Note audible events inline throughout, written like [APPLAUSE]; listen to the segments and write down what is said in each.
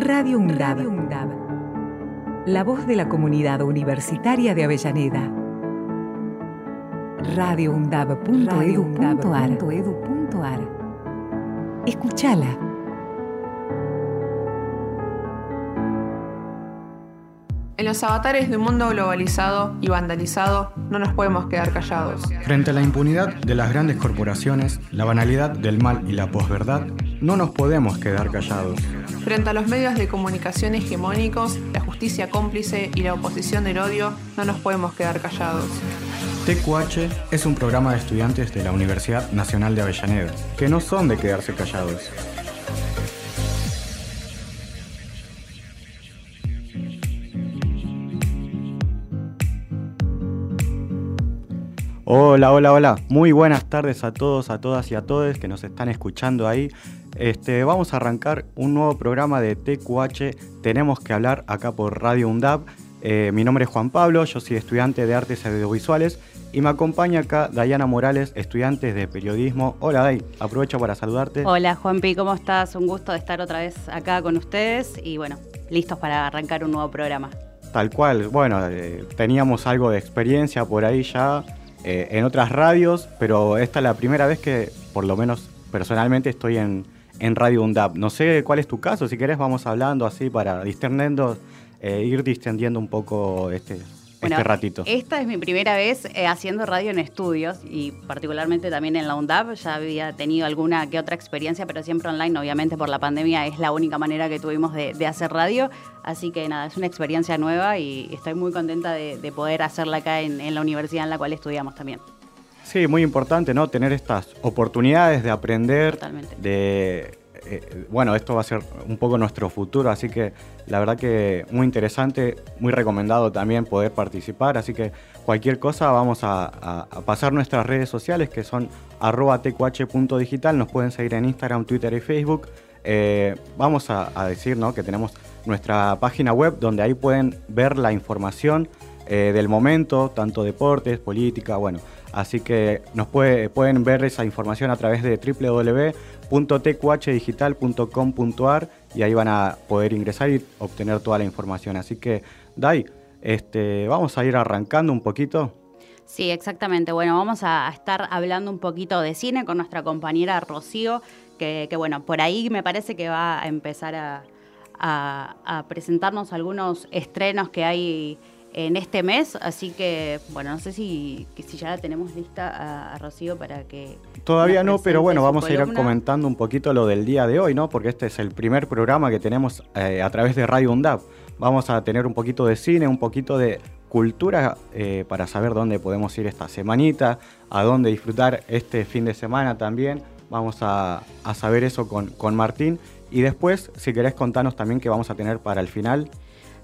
Radio UNDAB. La voz de la comunidad universitaria de Avellaneda. radioundab.edu.ar. Escúchala. En los avatares de un mundo globalizado y vandalizado, no nos podemos quedar callados. Frente a la impunidad de las grandes corporaciones, la banalidad del mal y la posverdad, no nos podemos quedar callados. Frente a los medios de comunicación hegemónicos, la justicia cómplice y la oposición del odio, no nos podemos quedar callados. TQH es un programa de estudiantes de la Universidad Nacional de Avellaneda, que no son de quedarse callados. Hola, hola, hola. Muy buenas tardes a todos, a todas y a todos que nos están escuchando ahí. Este, vamos a arrancar un nuevo programa de TQH. Tenemos que hablar acá por Radio UNDAB. Eh, mi nombre es Juan Pablo, yo soy estudiante de artes audiovisuales y me acompaña acá Dayana Morales, estudiante de periodismo. Hola Day, aprovecho para saludarte. Hola Juanpi, ¿cómo estás? Un gusto de estar otra vez acá con ustedes y bueno, listos para arrancar un nuevo programa. Tal cual, bueno, eh, teníamos algo de experiencia por ahí ya eh, en otras radios, pero esta es la primera vez que, por lo menos personalmente, estoy en, Radio UNDAP. No sé cuál es tu caso, si querés vamos hablando así para distendiendo, eh, ir distendiendo un poco este, este ratito. Esta es mi primera vez eh, haciendo radio en estudios y particularmente también en la UNDAP. Ya había tenido alguna que otra experiencia, pero siempre online, obviamente por la pandemia es la única manera que tuvimos de, hacer radio. Así que nada, es una experiencia nueva y estoy muy contenta de, poder hacerla acá en, en la universidad en la cual estudiamos también. Sí, muy importante, ¿no? Tener estas oportunidades de aprender, Totalmente. de eh, bueno, esto va a ser un poco nuestro futuro, así que la verdad que muy interesante, muy recomendado también poder participar, así que cualquier cosa vamos a, pasar nuestras redes sociales que son arroba tqh.digital, nos pueden seguir en Instagram, Twitter y Facebook. Eh, vamos a, decir que tenemos nuestra página web donde ahí pueden ver la información eh, del momento, tanto deportes, política, bueno. Así que nos pueden ver esa información a través de www.tqhdigital.com.ar y ahí van a poder ingresar y obtener toda la información. Así que, Dai, este, vamos a ir arrancando un poquito. Sí, exactamente. Bueno, vamos a estar hablando un poquito de cine con nuestra compañera Rocío, que, bueno, por ahí me parece que va a empezar a, a presentarnos algunos estrenos que hay en este mes, así que bueno, no sé si, si ya la tenemos lista a, Rocío para que... Todavía no, pero bueno, vamos a ir comentando un poquito lo del día de hoy, ¿no? Porque este es el primer programa que tenemos eh, a través de Radio UNDAP. Vamos a tener un poquito de cine, un poquito de cultura eh, para saber dónde podemos ir esta semanita, a dónde disfrutar este fin de semana también. Vamos a, a saber eso con, con Martín. Y después, si querés contarnos también qué vamos a tener para el final.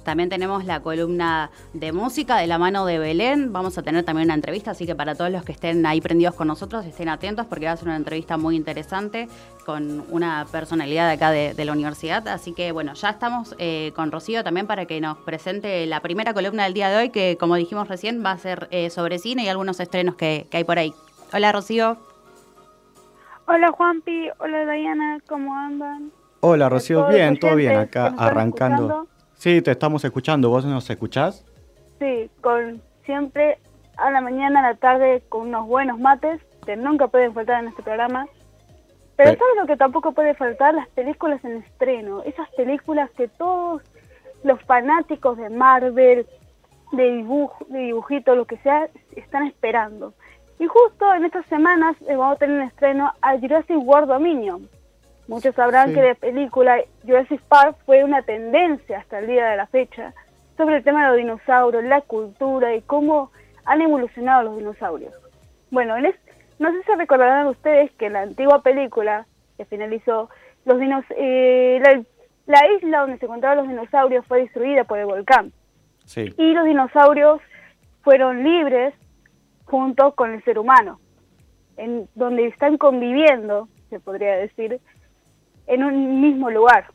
También tenemos la columna de música de la mano de Belén. Vamos a tener también una entrevista, así que para todos los que estén ahí prendidos con nosotros, estén atentos porque va a ser una entrevista muy interesante con una personalidad de acá de, la universidad. Así que bueno, ya estamos eh, con Rocío también para que nos presente la primera columna del día de hoy, que como dijimos recién va a ser eh, sobre cine y algunos estrenos que, hay por ahí. Hola Rocío. Hola Juanpi, hola Diana, ¿cómo andan? Hola Rocío, bien, todo bien acá arrancando. Sí, te estamos escuchando. ¿Vos nos escuchás? Sí, con siempre a la mañana, a la tarde, con unos buenos mates que nunca pueden faltar en este programa. Pero ¿sabes lo que tampoco puede faltar? Las películas en estreno. Esas películas que todos los fanáticos de Marvel, de dibujo, de dibujito, lo que sea, están esperando. Y justo en estas semanas eh, vamos a tener un estreno a Jurassic World Dominion. Muchos sabrán que la película Jurassic Park fue una tendencia hasta el día de la fecha sobre el tema de los dinosaurios, la cultura y cómo han evolucionado los dinosaurios. Bueno, no sé si recordarán ustedes que la antigua película que finalizó, los dinos eh, la, isla donde se encontraban los dinosaurios fue destruida por el volcán. Y los dinosaurios fueron libres junto con el ser humano, en donde están conviviendo, se podría decir, en un mismo lugar.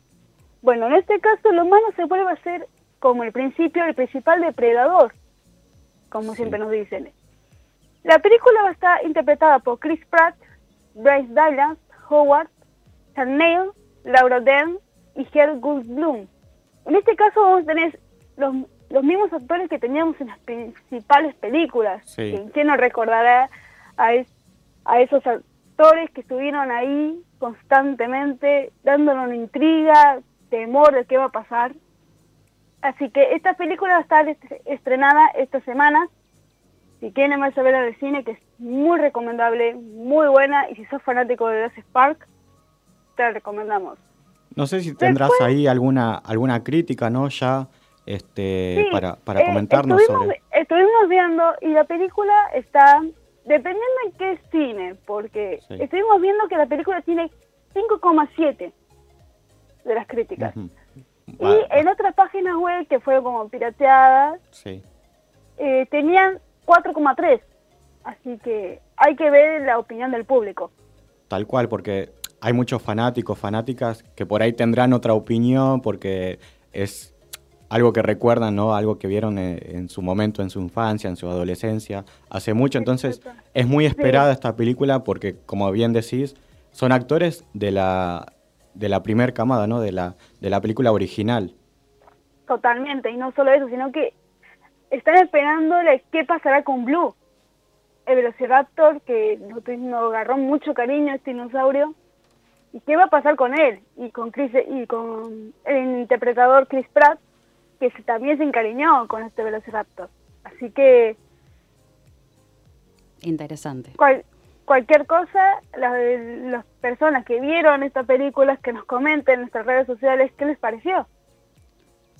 Bueno, en este caso el humano se vuelve a ser como el principio, el principal depredador, como siempre nos dicen. La película va a estar interpretada por Chris Pratt, Bryce Dallas Howard, Neil, Laura Dern y Gerd Goldblum. En este caso vamos a tener los, los mismos actores que teníamos en las principales películas. Sí. ¿Quién no recordará a, a esos actores que estuvieron ahí constantemente dándonos una intriga, temor de qué va a pasar? Así que esta película va a estar estrenada esta semana. Si quieren más ver al cine, que es muy recomendable, muy buena, y si sos fanático de Jurassic Park, te la recomendamos. No sé si tendrás ahí alguna alguna crítica, ¿no? Ya este para, para eh, comentarnos estuvimos, sobre... Estuvimos viendo y la película está, dependiendo en qué cine, porque Sí. estuvimos viendo que la película tiene 5,7 de las críticas. Y en otras páginas web que fueron como pirateadas, sí. eh, tenían 4,3. Así que hay que ver la opinión del público. Tal cual, porque hay muchos fanáticos, fanáticas que por ahí tendrán otra opinión porque es algo que recuerdan, ¿no? Algo que vieron en, en su momento, en su infancia, en su adolescencia, hace mucho. Entonces, es muy esperada esta película porque, como bien decís, son actores de la de la primer camada, ¿no? De la de la película original. Totalmente. Y no solo eso, sino que están esperándole qué pasará con Blue. El Velociraptor que nos, nos agarró mucho cariño este dinosaurio. ¿Y qué va a pasar con él? Y con Chris, y con el interpretador Chris Pratt, que se- también se encariñó con este Velociraptor. Así que Interesante. cual- cualquier cosa, las, las personas que vieron esta película, que nos comenten en nuestras redes sociales qué les pareció.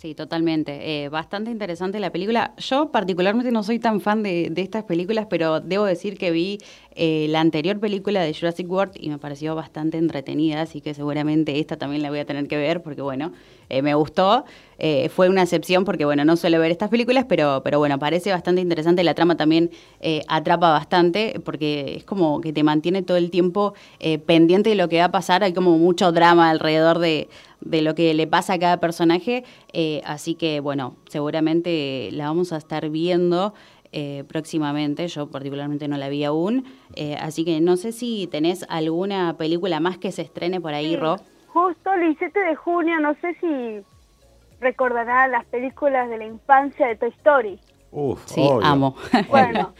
Sí, totalmente. Eh, bastante interesante la película. Yo particularmente no soy tan fan de, de estas películas, pero debo decir que vi eh, la anterior película de Jurassic World y me pareció bastante entretenida, así que seguramente esta también la voy a tener que ver porque, bueno, eh, me gustó. Eh, fue una excepción porque, bueno, no suelo ver estas películas, pero, pero bueno, parece bastante interesante. La trama también eh, atrapa bastante porque es como que te mantiene todo el tiempo eh, pendiente de lo que va a pasar. Hay como mucho drama alrededor de, de lo que le pasa a cada personaje. eh, así que, bueno, seguramente la vamos a estar viendo eh, próximamente. Yo particularmente no la vi aún. Eh, así que no sé si tenés alguna película más que se estrene por ahí, Sí, Ro. Justo el 17 de junio, no sé si recordará las películas de la infancia de Toy Story. Uf, Sí, obvio. amo. Bueno,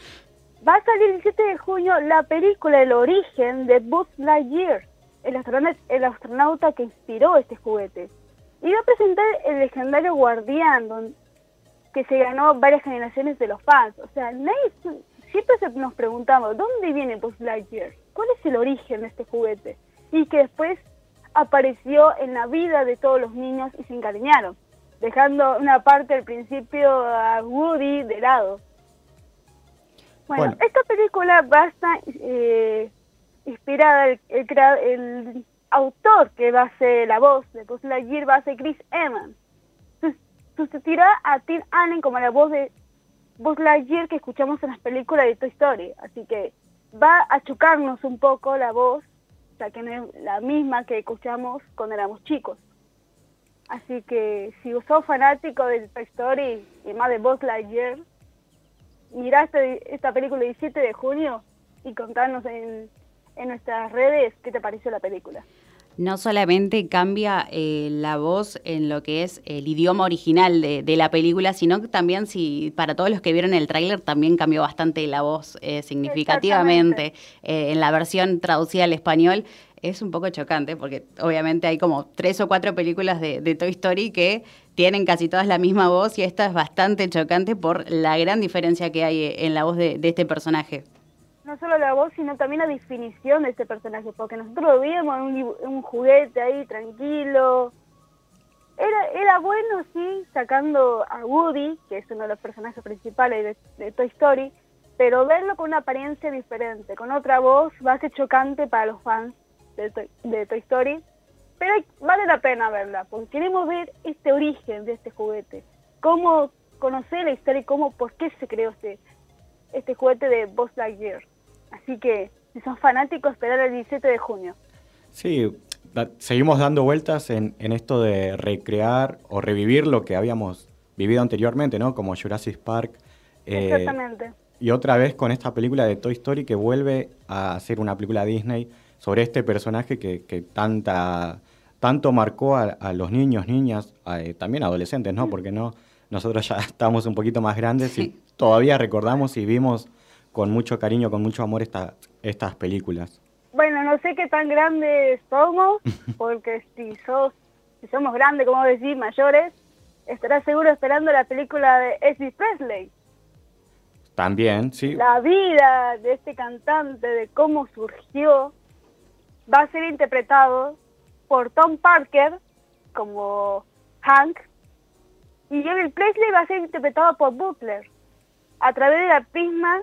va a salir el 17 de junio la película El origen de Buzz Lightyear, el astronauta, el astronauta que inspiró este juguete. Y va a presentar el legendario guardián, que se ganó varias generaciones de los fans. O sea, nadie, siempre se- nos preguntamos, ¿dónde viene Buzz Lightyear? ¿Cuál es el origen de este juguete? Y que después apareció en la vida de todos los niños y se encariñaron, dejando una parte al principio a Woody de lado. Bueno, Bueno. esta película va a estar eh, inspirada, el, el, el autor que va a ser la voz de Buzz Lightyear va a ser Chris Evans. Sus- Sustituirá a Tim Allen como la voz de Buzz Lightyear que escuchamos en las películas de Toy Story. Así que va a chocarnos un poco la voz, sea que no es la misma que escuchamos cuando éramos chicos. Así que si sos fanático de Toy Story y más de Buzz Lightyear, mirá este- esta película el 17 de junio y contanos en, en nuestras redes qué te pareció la película. No solamente cambia eh, la voz en lo que es el idioma original de, de la película, sino que también, si para todos los que vieron el tráiler, también cambió bastante la voz eh, significativamente. Eh, en la versión traducida al español es un poco chocante, porque obviamente hay como tres o cuatro películas de, de Toy Story que tienen casi todas la misma voz y esta es bastante chocante por la gran diferencia que hay en la voz de, de este personaje. No solo la voz, sino también la definición de este personaje, porque nosotros lo vimos en un, juguete ahí tranquilo. Era, era bueno, sí, sacando a Woody, que es uno de los personajes principales de, Toy Story, pero verlo con una apariencia diferente, con otra voz, va a ser chocante para los fans de de Toy Story. Pero vale la pena verla, porque queremos ver este origen de este juguete, cómo conocer la historia y cómo, por qué se creó este, este juguete de Buzz Lightyear. Así que, si son fanáticos, esperar el 17 de junio. Sí, da- seguimos dando vueltas en, en esto de recrear o revivir lo que habíamos vivido anteriormente, ¿no? Como Jurassic Park. eh, Exactamente. y otra vez con esta película de Toy Story que vuelve a ser una película Disney sobre este personaje que, que tanta tanto marcó a, los niños, niñas, eh, también adolescentes, ¿no? Porque no, nosotros ya [LAUGHS] estamos un poquito más grandes y todavía recordamos y vimos con mucho cariño, con mucho amor esta, estas películas. Bueno, no sé qué tan grandes somos, [LAUGHS] porque si sos, si somos grandes, como decir, mayores, estarás seguro esperando la película de Elvis Presley. También, sí. La vida de este cantante, de cómo surgió, va a ser interpretado por Tom Parker como Hank y Elvis Presley va a ser interpretado por Butler a través de la prisma,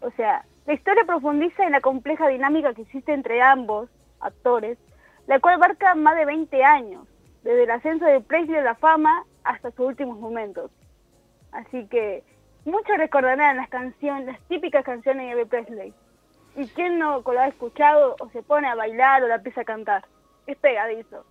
o sea, la historia profundiza en la compleja dinámica que existe entre ambos actores, la cual abarca más de 20 años, desde el ascenso de Presley a la fama hasta sus últimos momentos. Así que muchos recordarán las canciones, las típicas canciones de Elvis Presley. ¿Y quién no lo ha escuchado o se pone a bailar o la empieza a cantar? Es pegadizo.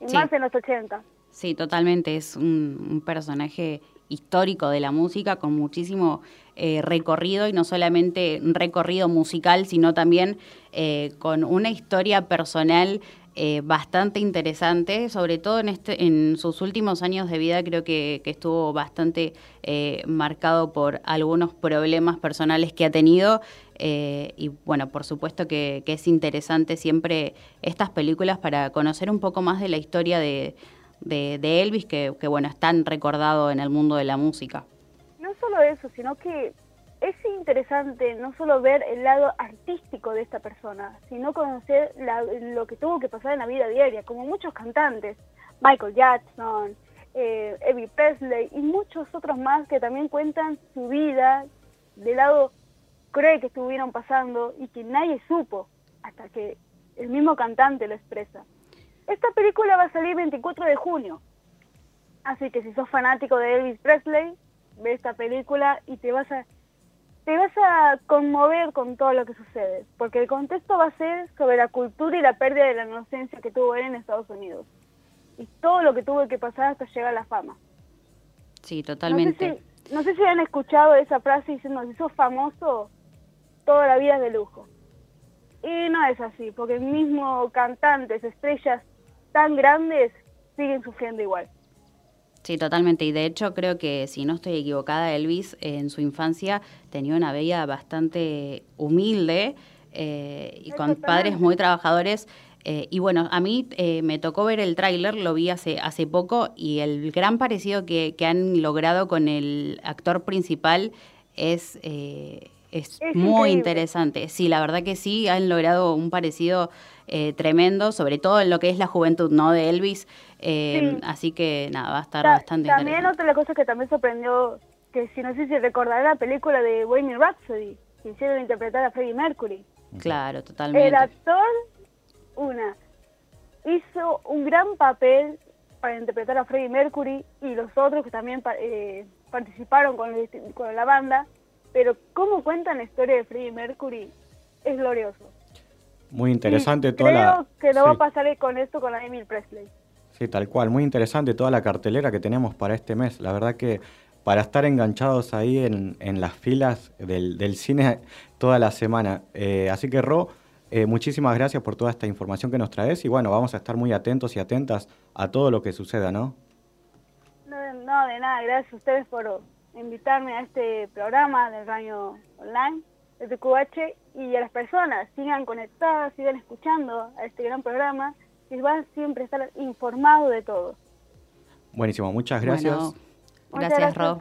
Y más en los 80. Sí, totalmente. Es un, personaje histórico de la música con muchísimo eh, recorrido y no solamente un recorrido musical, sino también eh, con una historia personal eh, bastante interesante, sobre todo en, este, en sus últimos años de vida creo que, estuvo bastante marcado por algunos problemas personales que ha tenido y bueno, por supuesto que, es interesante siempre estas películas para conocer un poco más de la historia de, de, Elvis, que, que bueno, es tan recordado en el mundo de la música. No solo eso, sino que es interesante no solo ver el lado artístico de esta persona, sino conocer lo que tuvo que pasar en la vida diaria, como muchos cantantes, Michael Jackson, eh, Evie Presley y muchos otros más que también cuentan su vida del lado cruel que estuvieron pasando y que nadie supo hasta que el mismo cantante lo expresa. Esta película va a salir el 24 de junio, así que si sos fanático de Elvis Presley, ve esta película y te vas a te vas a conmover con todo lo que sucede, porque el contexto va a ser sobre la cultura y la pérdida de la inocencia que tuvo él en Estados Unidos. Y todo lo que tuvo que pasar hasta llegar a la fama. Sí, totalmente. No sé si, han escuchado esa frase diciendo, si sos famoso, toda la vida es de lujo. Y no es así, porque mismo cantantes, estrellas tan grandes siguen sufriendo igual. Sí, totalmente. Y de hecho creo que, si no estoy equivocada, Elvis en su infancia tenía una vida bastante humilde eh, y con padres muy trabajadores. Eh, y bueno, a mí eh, me tocó ver el tráiler, lo vi hace, hace poco, y el gran parecido que, que han logrado con el actor principal es, es, muy interesante. Sí, la verdad que sí, han logrado un parecido tremendo, sobre todo en lo que es la juventud ¿no? de Elvis. Eh, así que nada, va a estar bastante También otra cosa que también sorprendió, que si no sé si recordará la película de Wayne Rhapsody, que hicieron interpretar a Freddie Mercury. Claro, totalmente. El actor, una, hizo un gran papel para interpretar a Freddie Mercury y los otros que también eh, participaron con, con la banda, pero cómo cuentan la historia de Freddie Mercury es glorioso. Muy interesante toda creo la... que no va a pasar con esto con Emil Presley. Sí, tal cual. Muy interesante toda la cartelera que tenemos para este mes. La verdad que para estar enganchados ahí en, las filas del, cine toda la semana. Eh, así que, Ro, eh, muchísimas gracias por toda esta información que nos traes y bueno, vamos a estar muy atentos y atentas a todo lo que suceda, ¿no? No, no de nada. Gracias a ustedes por invitarme a este programa del Radio Online de TQH y a las personas. Sigan conectadas, sigan escuchando a este gran programa y van siempre a estar informados de todo. Buenísimo, muchas gracias. gracias, Rob.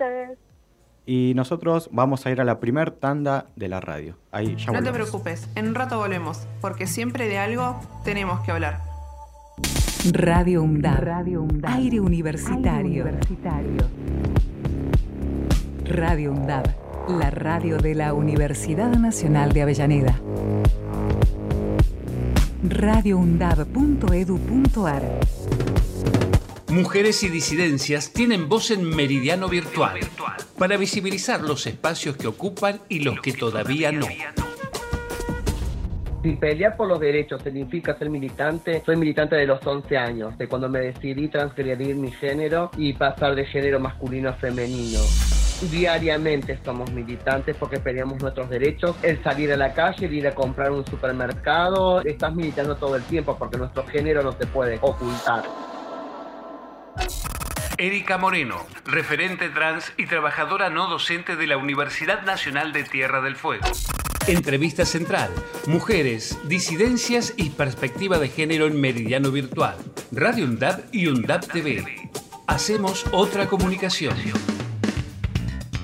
Y nosotros vamos a ir a la primer tanda de la radio. Ahí ya no te preocupes, en un rato volvemos, porque siempre de algo tenemos que hablar. Radio UNDAB. Radio Aire universitario. Aire universitario. Radio UNDAB, la radio de la Universidad Nacional de Avellaneda radioundab.edu.ar. Mujeres y disidencias tienen voz en Meridiano Virtual para visibilizar los espacios que ocupan y los que todavía no. Si pelear por los derechos significa ser militante, soy militante de los 11 años, de cuando me decidí transgredir mi género y pasar de género masculino a femenino. Diariamente somos militantes porque peleamos nuestros derechos. El salir a la calle, el ir a comprar un supermercado, estás militando todo el tiempo porque nuestro género no se puede ocultar. Erika Moreno, referente trans y trabajadora no docente de la Universidad Nacional de Tierra del Fuego. Entrevista central, mujeres, disidencias y perspectiva de género en Meridiano Virtual. Radio UNDAP y UNDAP TV. Hacemos otra comunicación.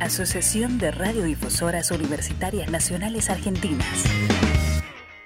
Asociación de Radiodifusoras Universitarias Nacionales Argentinas.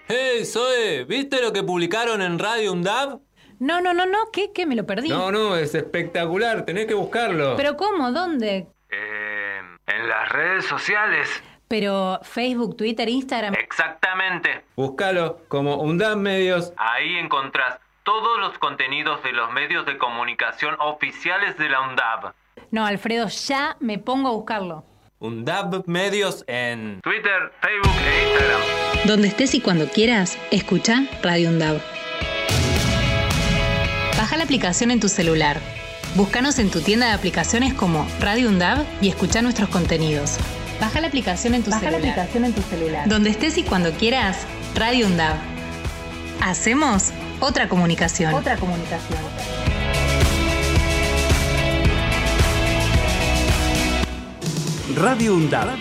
¡Hey, Zoe! ¿Viste lo que publicaron en Radio UNDAB? No, no, no, no, ¿qué? ¿Qué? Me lo perdí. No, no, es espectacular, tenés que buscarlo. ¿Pero cómo? ¿Dónde? Eh, en las redes sociales. Pero Facebook, Twitter, Instagram. Exactamente. Búscalo como UNDAB Medios. Ahí encontrás todos los contenidos de los medios de comunicación oficiales de la UNDAB. No, Alfredo, ya me pongo a buscarlo. UNDAB Medios en Twitter, Facebook e Instagram. Donde estés y cuando quieras, escucha Radio UNDAB. Baja la aplicación en tu celular. Búscanos en tu tienda de aplicaciones como Radio UNDAB y escucha nuestros contenidos. Baja la aplicación en tu Baja celular. la aplicación en tu celular. Donde estés y cuando quieras, Radio UNDAB. Hacemos otra comunicación. Otra comunicación. Radio UNDAB.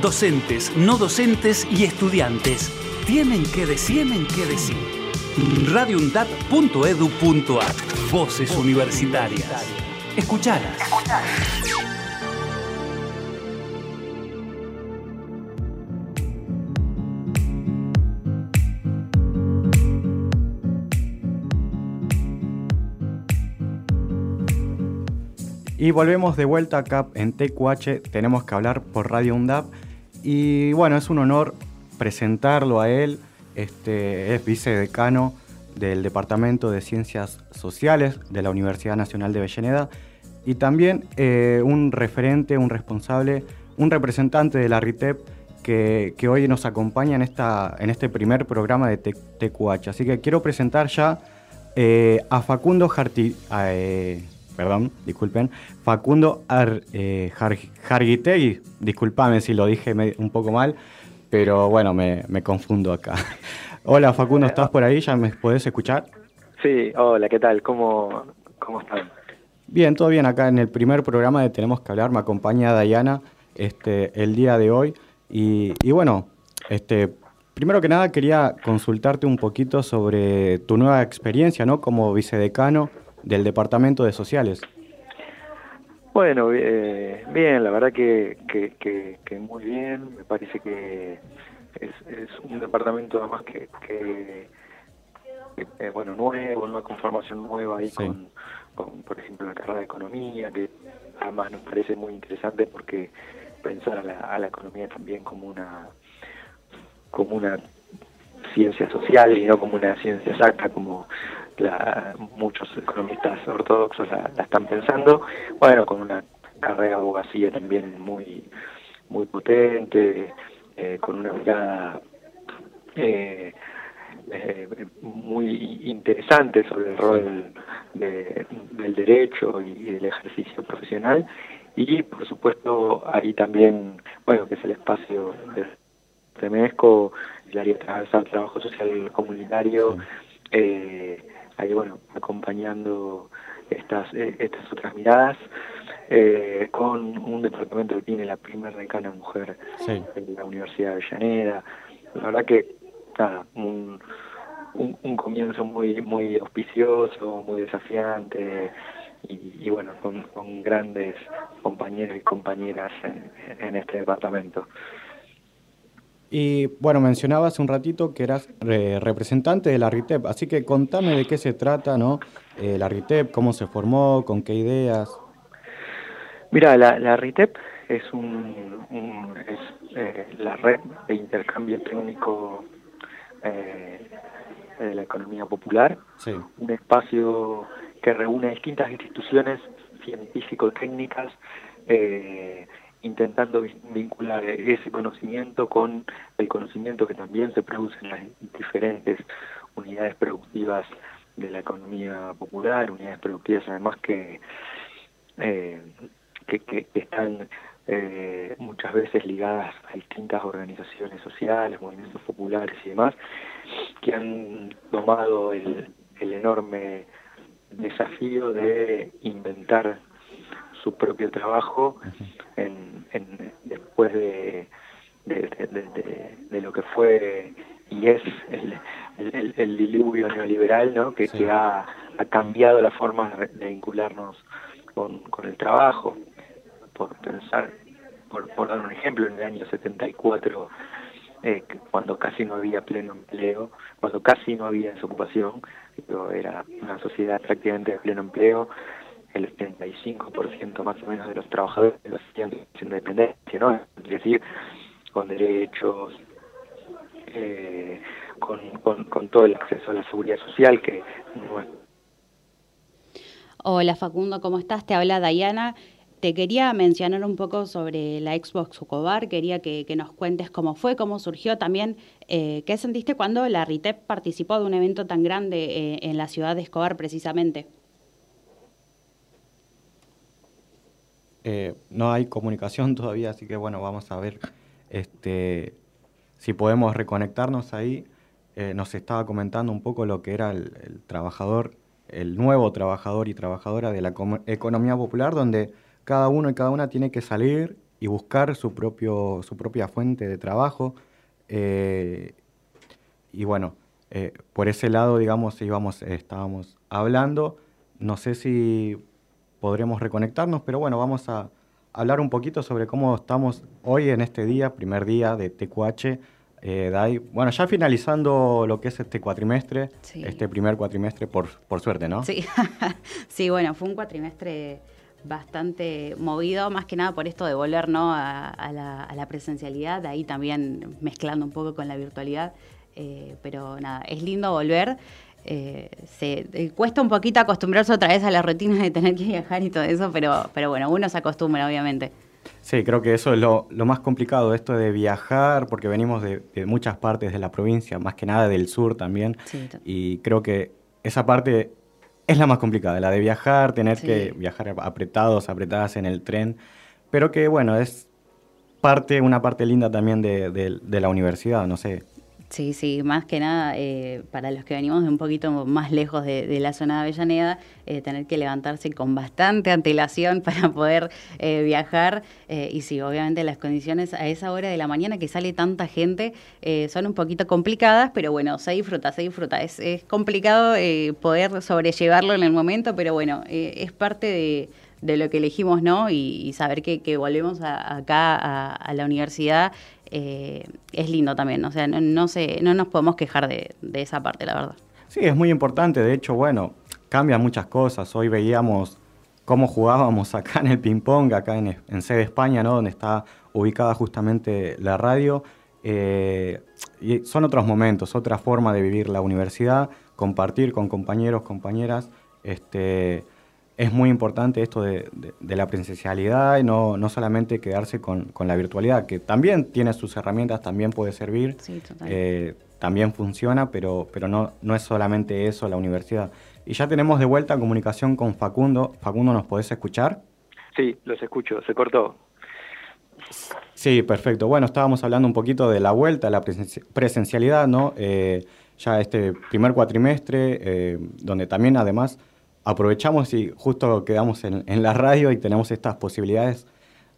Docentes, no docentes y estudiantes tienen que decir, tienen que decir. radioundab.edu.ar Voces universitarias. Escuchalas. Y volvemos de vuelta acá en TQH, tenemos que hablar por Radio UNDAP. Y bueno, es un honor presentarlo a él. Este, es vicedecano del Departamento de Ciencias Sociales de la Universidad Nacional de Avellaneda y también eh, un referente, un responsable, un representante de la RITEP que, hoy nos acompaña en, esta, en este primer programa de TQH. Así que quiero presentar ya eh, a Facundo Jarti, eh, perdón, disculpen, Facundo Ar, eh, Jar, disculpame si lo dije un poco mal, pero bueno, me, me confundo acá. [LAUGHS] hola Facundo, ¿estás por ahí? ¿Ya me podés escuchar? Sí, hola, ¿qué tal? ¿Cómo, cómo están? Bien, todo bien acá en el primer programa de Tenemos que hablar, me acompaña Dayana este, el día de hoy. Y, y bueno, este, primero que nada quería consultarte un poquito sobre tu nueva experiencia, ¿no? Como vicedecano del Departamento de Sociales. Bueno, eh, bien, la verdad que, que, que, que, muy bien, me parece que es, es un departamento además que, que eh, bueno, nuevo, una conformación nueva ahí sí. con, con, por ejemplo, la carrera de economía, que además nos parece muy interesante porque pensar a la, a la economía también como una como una ciencia social y no como una ciencia exacta como la, muchos economistas ortodoxos la, la, están pensando. Bueno con una carrera de abogacía también muy muy potente eh, con una mirada eh, eh, muy interesante sobre el rol de, del derecho y del ejercicio profesional. Y por supuesto ahí también bueno que es el espacio de Temesco el área transversal trabajo social comunitario eh, ahí bueno acompañando estas eh, estas otras miradas eh, con un departamento que tiene la primera decana mujer sí. en la Universidad de Avellaneda la verdad que nada un, un, un comienzo muy muy auspicioso muy desafiante y, y bueno, con, con, grandes compañeros y compañeras en, en, este departamento. Y bueno, mencionabas un ratito que eras eh, representante de la RITEP, así que contame de qué se trata, ¿no? Eh, la RITEP, cómo se formó, con qué ideas. Mira, la, la RITEP es, un, es eh, la red de intercambio técnico eh, de la economía popular, un espacio que reúne distintas instituciones científico-técnicas intentando vincular ese conocimiento con el conocimiento que también se produce en las diferentes unidades productivas de la economía popular, unidades productivas además que, eh, que, están eh, muchas veces ligadas a distintas organizaciones sociales, movimientos populares y demás, que han tomado el, el enorme desafío de inventar su propio trabajo en, después de, de, lo que fue y es el, el, diluvio neoliberal ¿no? que, que ha, ha, cambiado la forma de vincularnos con, con el trabajo. Por pensar, por, por dar un ejemplo, en el año 74 eh, cuando casi no había pleno empleo, cuando casi no había desocupación, era una sociedad prácticamente de pleno empleo, el 75% más o menos de los trabajadores lo hacían sin dependencia, ¿no? Es decir, con derechos, eh, con, todo el acceso a la seguridad social que no Hola Facundo, ¿cómo estás? Te habla Dayana. Te quería mencionar un poco sobre la Xbox Ucobar, quería que, nos cuentes cómo fue, cómo surgió también, eh, qué sentiste cuando la RITEP participó de un evento tan grande eh, en la ciudad de Escobar precisamente. Eh, no hay comunicación [LAUGHS] todavía, así que bueno, vamos a ver este, si podemos reconectarnos ahí. Eh, nos estaba comentando un poco lo que era el, trabajador, el nuevo trabajador y trabajadora de la economía popular, donde cada uno y cada una tiene que salir y buscar su, propio, su propia fuente de trabajo. Eh, y bueno, por ese lado, digamos, íbamos, estábamos hablando. No sé si podremos reconectarnos, pero bueno, vamos a hablar un poquito sobre cómo estamos hoy en este día, primer día de TQH. Eh, DAI. Bueno, ya finalizando lo que es este cuatrimestre, este primer cuatrimestre, por, por suerte, ¿no? Sí. [LAUGHS] sí, bueno, fue un cuatrimestre bastante movido, más que nada por esto de volver ¿no? a, la, presencialidad, ahí también mezclando un poco con la virtualidad. Eh, pero nada, es lindo volver. Eh, se eh, cuesta un poquito acostumbrarse otra vez a la rutina de tener que viajar y todo eso, pero, pero bueno, uno se acostumbra, obviamente. Sí, creo que eso es lo, más complicado, esto de viajar, porque venimos de, muchas partes de la provincia, más que nada del sur también, y creo que esa parte es la más complicada, la de viajar, tener que viajar apretados, apretadas en el tren, pero que bueno, es parte, una parte linda también de, de la universidad, no sé, Sí, sí, más que nada, eh, para los que venimos de un poquito más lejos de, la zona de Avellaneda, eh, tener que levantarse con bastante antelación [LAUGHS] para poder eh, viajar. y sí, obviamente las condiciones a esa hora de la mañana que sale tanta gente son un poquito complicadas, pero bueno, se disfruta, se disfruta. Es, complicado poder sobrellevarlo en el momento, pero bueno, es parte de, lo que elegimos, ¿no? Y, saber que, volvemos acá a la universidad eh, es lindo también. O sea, no, no, no nos podemos quejar de, esa parte, la verdad. Sí, es muy importante. De hecho, bueno, cambian muchas cosas. Hoy veíamos cómo jugábamos [LAUGHS] acá en el ping-pong, acá en, en sede España, ¿no? donde está ubicada justamente la radio. Eh, y son otros momentos, otra forma de vivir la universidad, compartir con compañeros, compañeras. Este, es muy importante esto de, la presencialidad y no, no solamente quedarse con, la virtualidad, que también tiene sus herramientas, también puede servir, eh, también funciona, pero, pero no, no es solamente eso la universidad. Y ya tenemos de vuelta comunicación con Facundo. Facundo, ¿nos podés escuchar? Sí, los escucho, se cortó. Sí, perfecto. Bueno, estábamos hablando un poquito de la vuelta a la presencialidad, ¿no? Eh, ya este primer cuatrimestre, eh, donde también además aprovechamos y justo quedamos en, la radio y tenemos estas posibilidades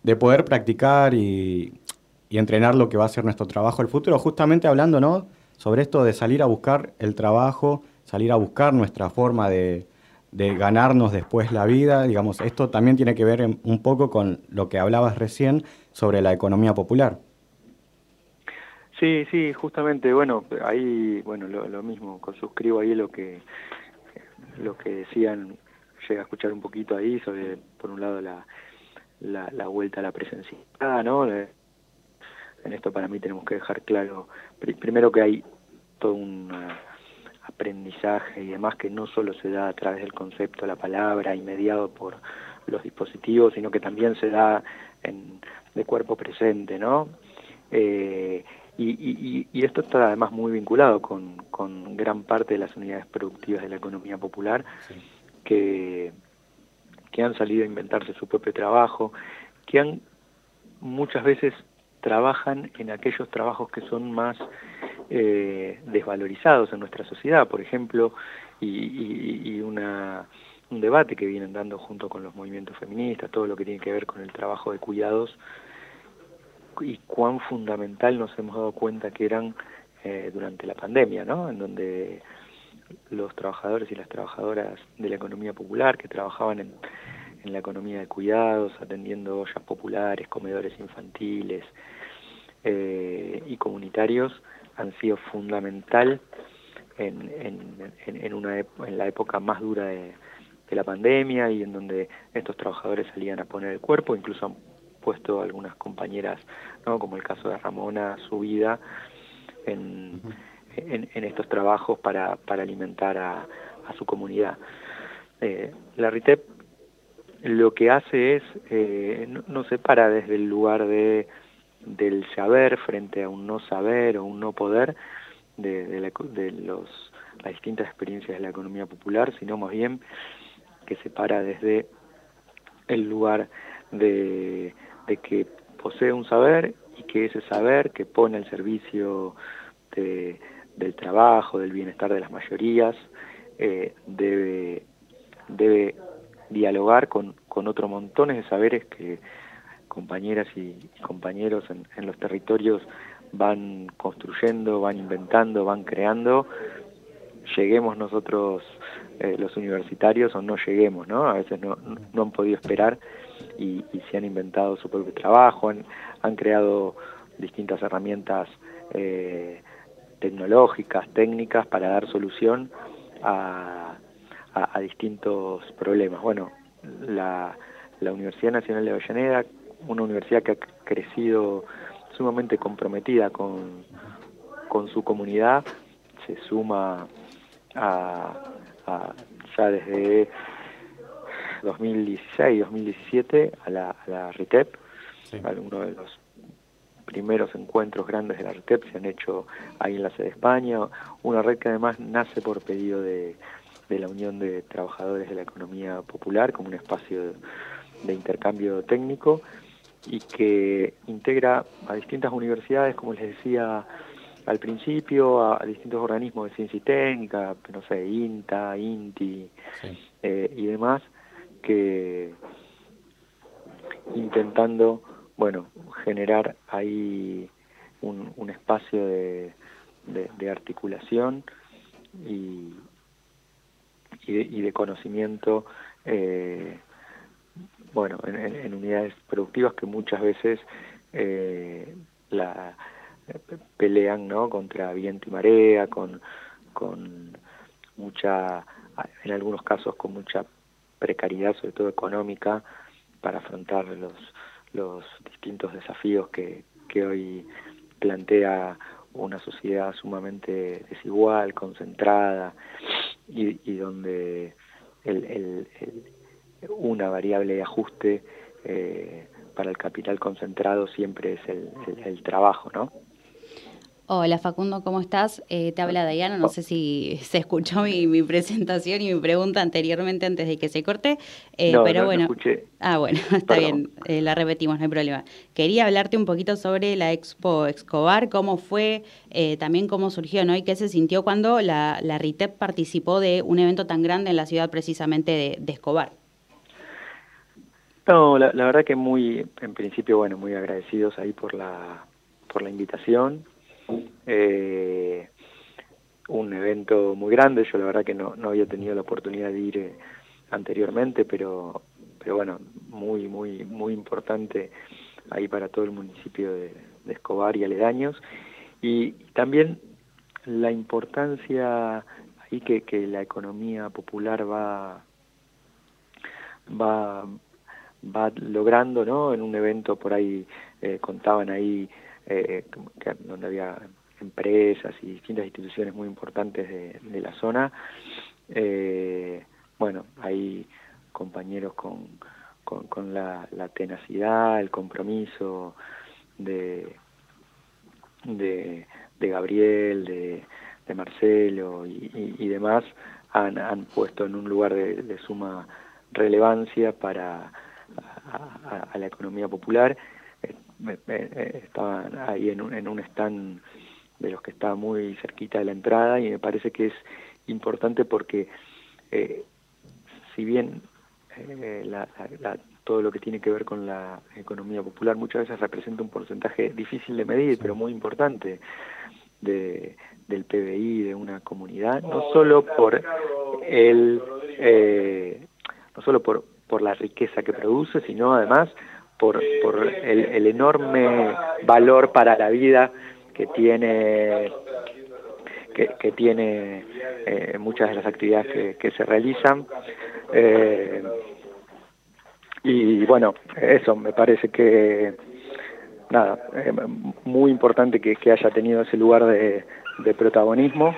de poder practicar y, entrenar lo que va a ser nuestro trabajo el futuro, justamente hablando ¿no? sobre esto de salir a buscar el trabajo, salir a buscar nuestra forma de, ganarnos después la vida, digamos, esto también tiene que ver un poco con lo que hablabas recién sobre la economía popular. Sí, sí, justamente, bueno, ahí, bueno, lo, lo mismo, suscribo ahí lo que lo que decían, llega a escuchar un poquito ahí sobre, por un lado, la, la, la vuelta a la presencialidad, ¿no? En esto para mí tenemos que dejar claro, primero que hay todo un aprendizaje y demás que no solo se da a través del concepto, la palabra, y mediado por los dispositivos, sino que también se da en, de cuerpo presente, ¿no? Eh, y, y, esto está además muy vinculado con, con, gran parte de las unidades productivas de la economía popular que, que han salido a inventarse su propio trabajo, que han muchas veces trabajan en aquellos trabajos que son más eh, desvalorizados en nuestra sociedad, por ejemplo, y, y una, un debate que vienen dando junto con los movimientos feministas, todo lo que tiene que ver con el trabajo de cuidados y cuán fundamental nos hemos dado cuenta que eran eh, durante la pandemia, ¿no? En donde los trabajadores y las trabajadoras de la economía popular que trabajaban en, la economía de cuidados, atendiendo ollas populares, comedores infantiles eh, y comunitarios, han sido fundamental en, en, en, una, en la época más dura de, de la pandemia y en donde estos trabajadores salían a poner el cuerpo, incluso han puesto algunas compañeras, ¿no? como el caso de Ramona, su vida en, en, estos trabajos para, para alimentar a, a su comunidad. Eh, la RITEP lo que hace es, eh, no, se para desde el lugar de, del saber frente a un no saber o un no poder de, de, de los, las distintas experiencias de la economía popular, sino más bien que se para desde el lugar de, de que posee un saber y que ese saber que pone al servicio de, del trabajo, del bienestar de las mayorías, eh, debe, debe dialogar con, con otros montones de saberes que compañeras y, compañeros en, en, los territorios van construyendo, van inventando, van creando. Lleguemos nosotros eh, los universitarios o no lleguemos, ¿no? A veces no, no han podido esperar y, y, se han inventado su propio trabajo, han, creado distintas herramientas eh, tecnológicas, técnicas para dar solución a distintos problemas. Bueno, la, la Universidad Nacional de Avellaneda, una universidad que ha crecido sumamente comprometida con, con su comunidad, se suma a, a ya desde 2016, 2017 a la, a la RITEP, uno de los primeros encuentros grandes de la RITEP se han hecho ahí en la sede de España, una red que además nace por pedido de, de la Unión de Trabajadores de la Economía Popular como un espacio de, intercambio técnico y que integra a distintas universidades, como les decía al principio, a, distintos organismos de ciencia y técnica, no sé, INTA, INTI eh, y demás, que intentando, bueno, generar ahí un, un espacio de, de, de articulación y, y de, y de conocimiento, eh, bueno, en, en, unidades productivas que muchas veces eh, la pelean, ¿no? Contra viento y marea, con, con mucha, en algunos casos con mucha precariedad, sobre todo económica, para afrontar los, los distintos desafíos que, que hoy plantea una sociedad sumamente desigual, concentrada y, donde el, el, una variable de ajuste eh, para el capital concentrado siempre es el, el trabajo, ¿no? Hola Facundo, ¿cómo estás? Eh, te habla Dayana, no sé si [LAUGHS] se escuchó mi, mi, presentación y mi pregunta anteriormente antes de que se corte, eh, no, pero no, bueno. No escuché. Ah, bueno, [LAUGHS] está Perdón. bien, eh, la repetimos, no hay problema. Quería hablarte un poquito sobre la Expo Escobar, cómo fue, eh, también cómo surgió, ¿no? Y qué se sintió cuando la, la RITEP participó de un evento tan grande en la ciudad precisamente de, de Escobar. No, la, la verdad que muy, en principio, bueno, muy agradecidos ahí por la, por la invitación eh, un evento muy grande, yo la verdad que no, no había tenido la oportunidad de ir eh, anteriormente, pero, pero bueno, muy, muy, muy importante ahí para todo el municipio de, Escobar y aledaños. Y, también la importancia ahí que, que la economía popular va, va, va logrando, ¿no? En un evento por ahí eh, contaban ahí eh, que, donde había empresas y distintas instituciones muy importantes de, la zona. Eh, bueno, hay compañeros con, con, la, tenacidad, el compromiso de, de, Gabriel, de, Marcelo y, demás, han, han, puesto en un lugar de, suma relevancia para a, la economía popular. Estaban ahí en un, en un stand de los que está muy cerquita de la entrada y me parece que es importante porque eh, si bien eh, todo lo que tiene que ver con la economía popular muchas veces representa un porcentaje difícil de medir, pero muy importante de, del PBI de una comunidad, no solo por el eh, no solo por, por la riqueza que produce, sino además por, por el, enorme valor para la vida que tiene que, tiene eh, muchas de las actividades que, se realizan. Eh, y bueno, eso me parece que, nada, eh, muy importante que, haya tenido ese lugar de, protagonismo.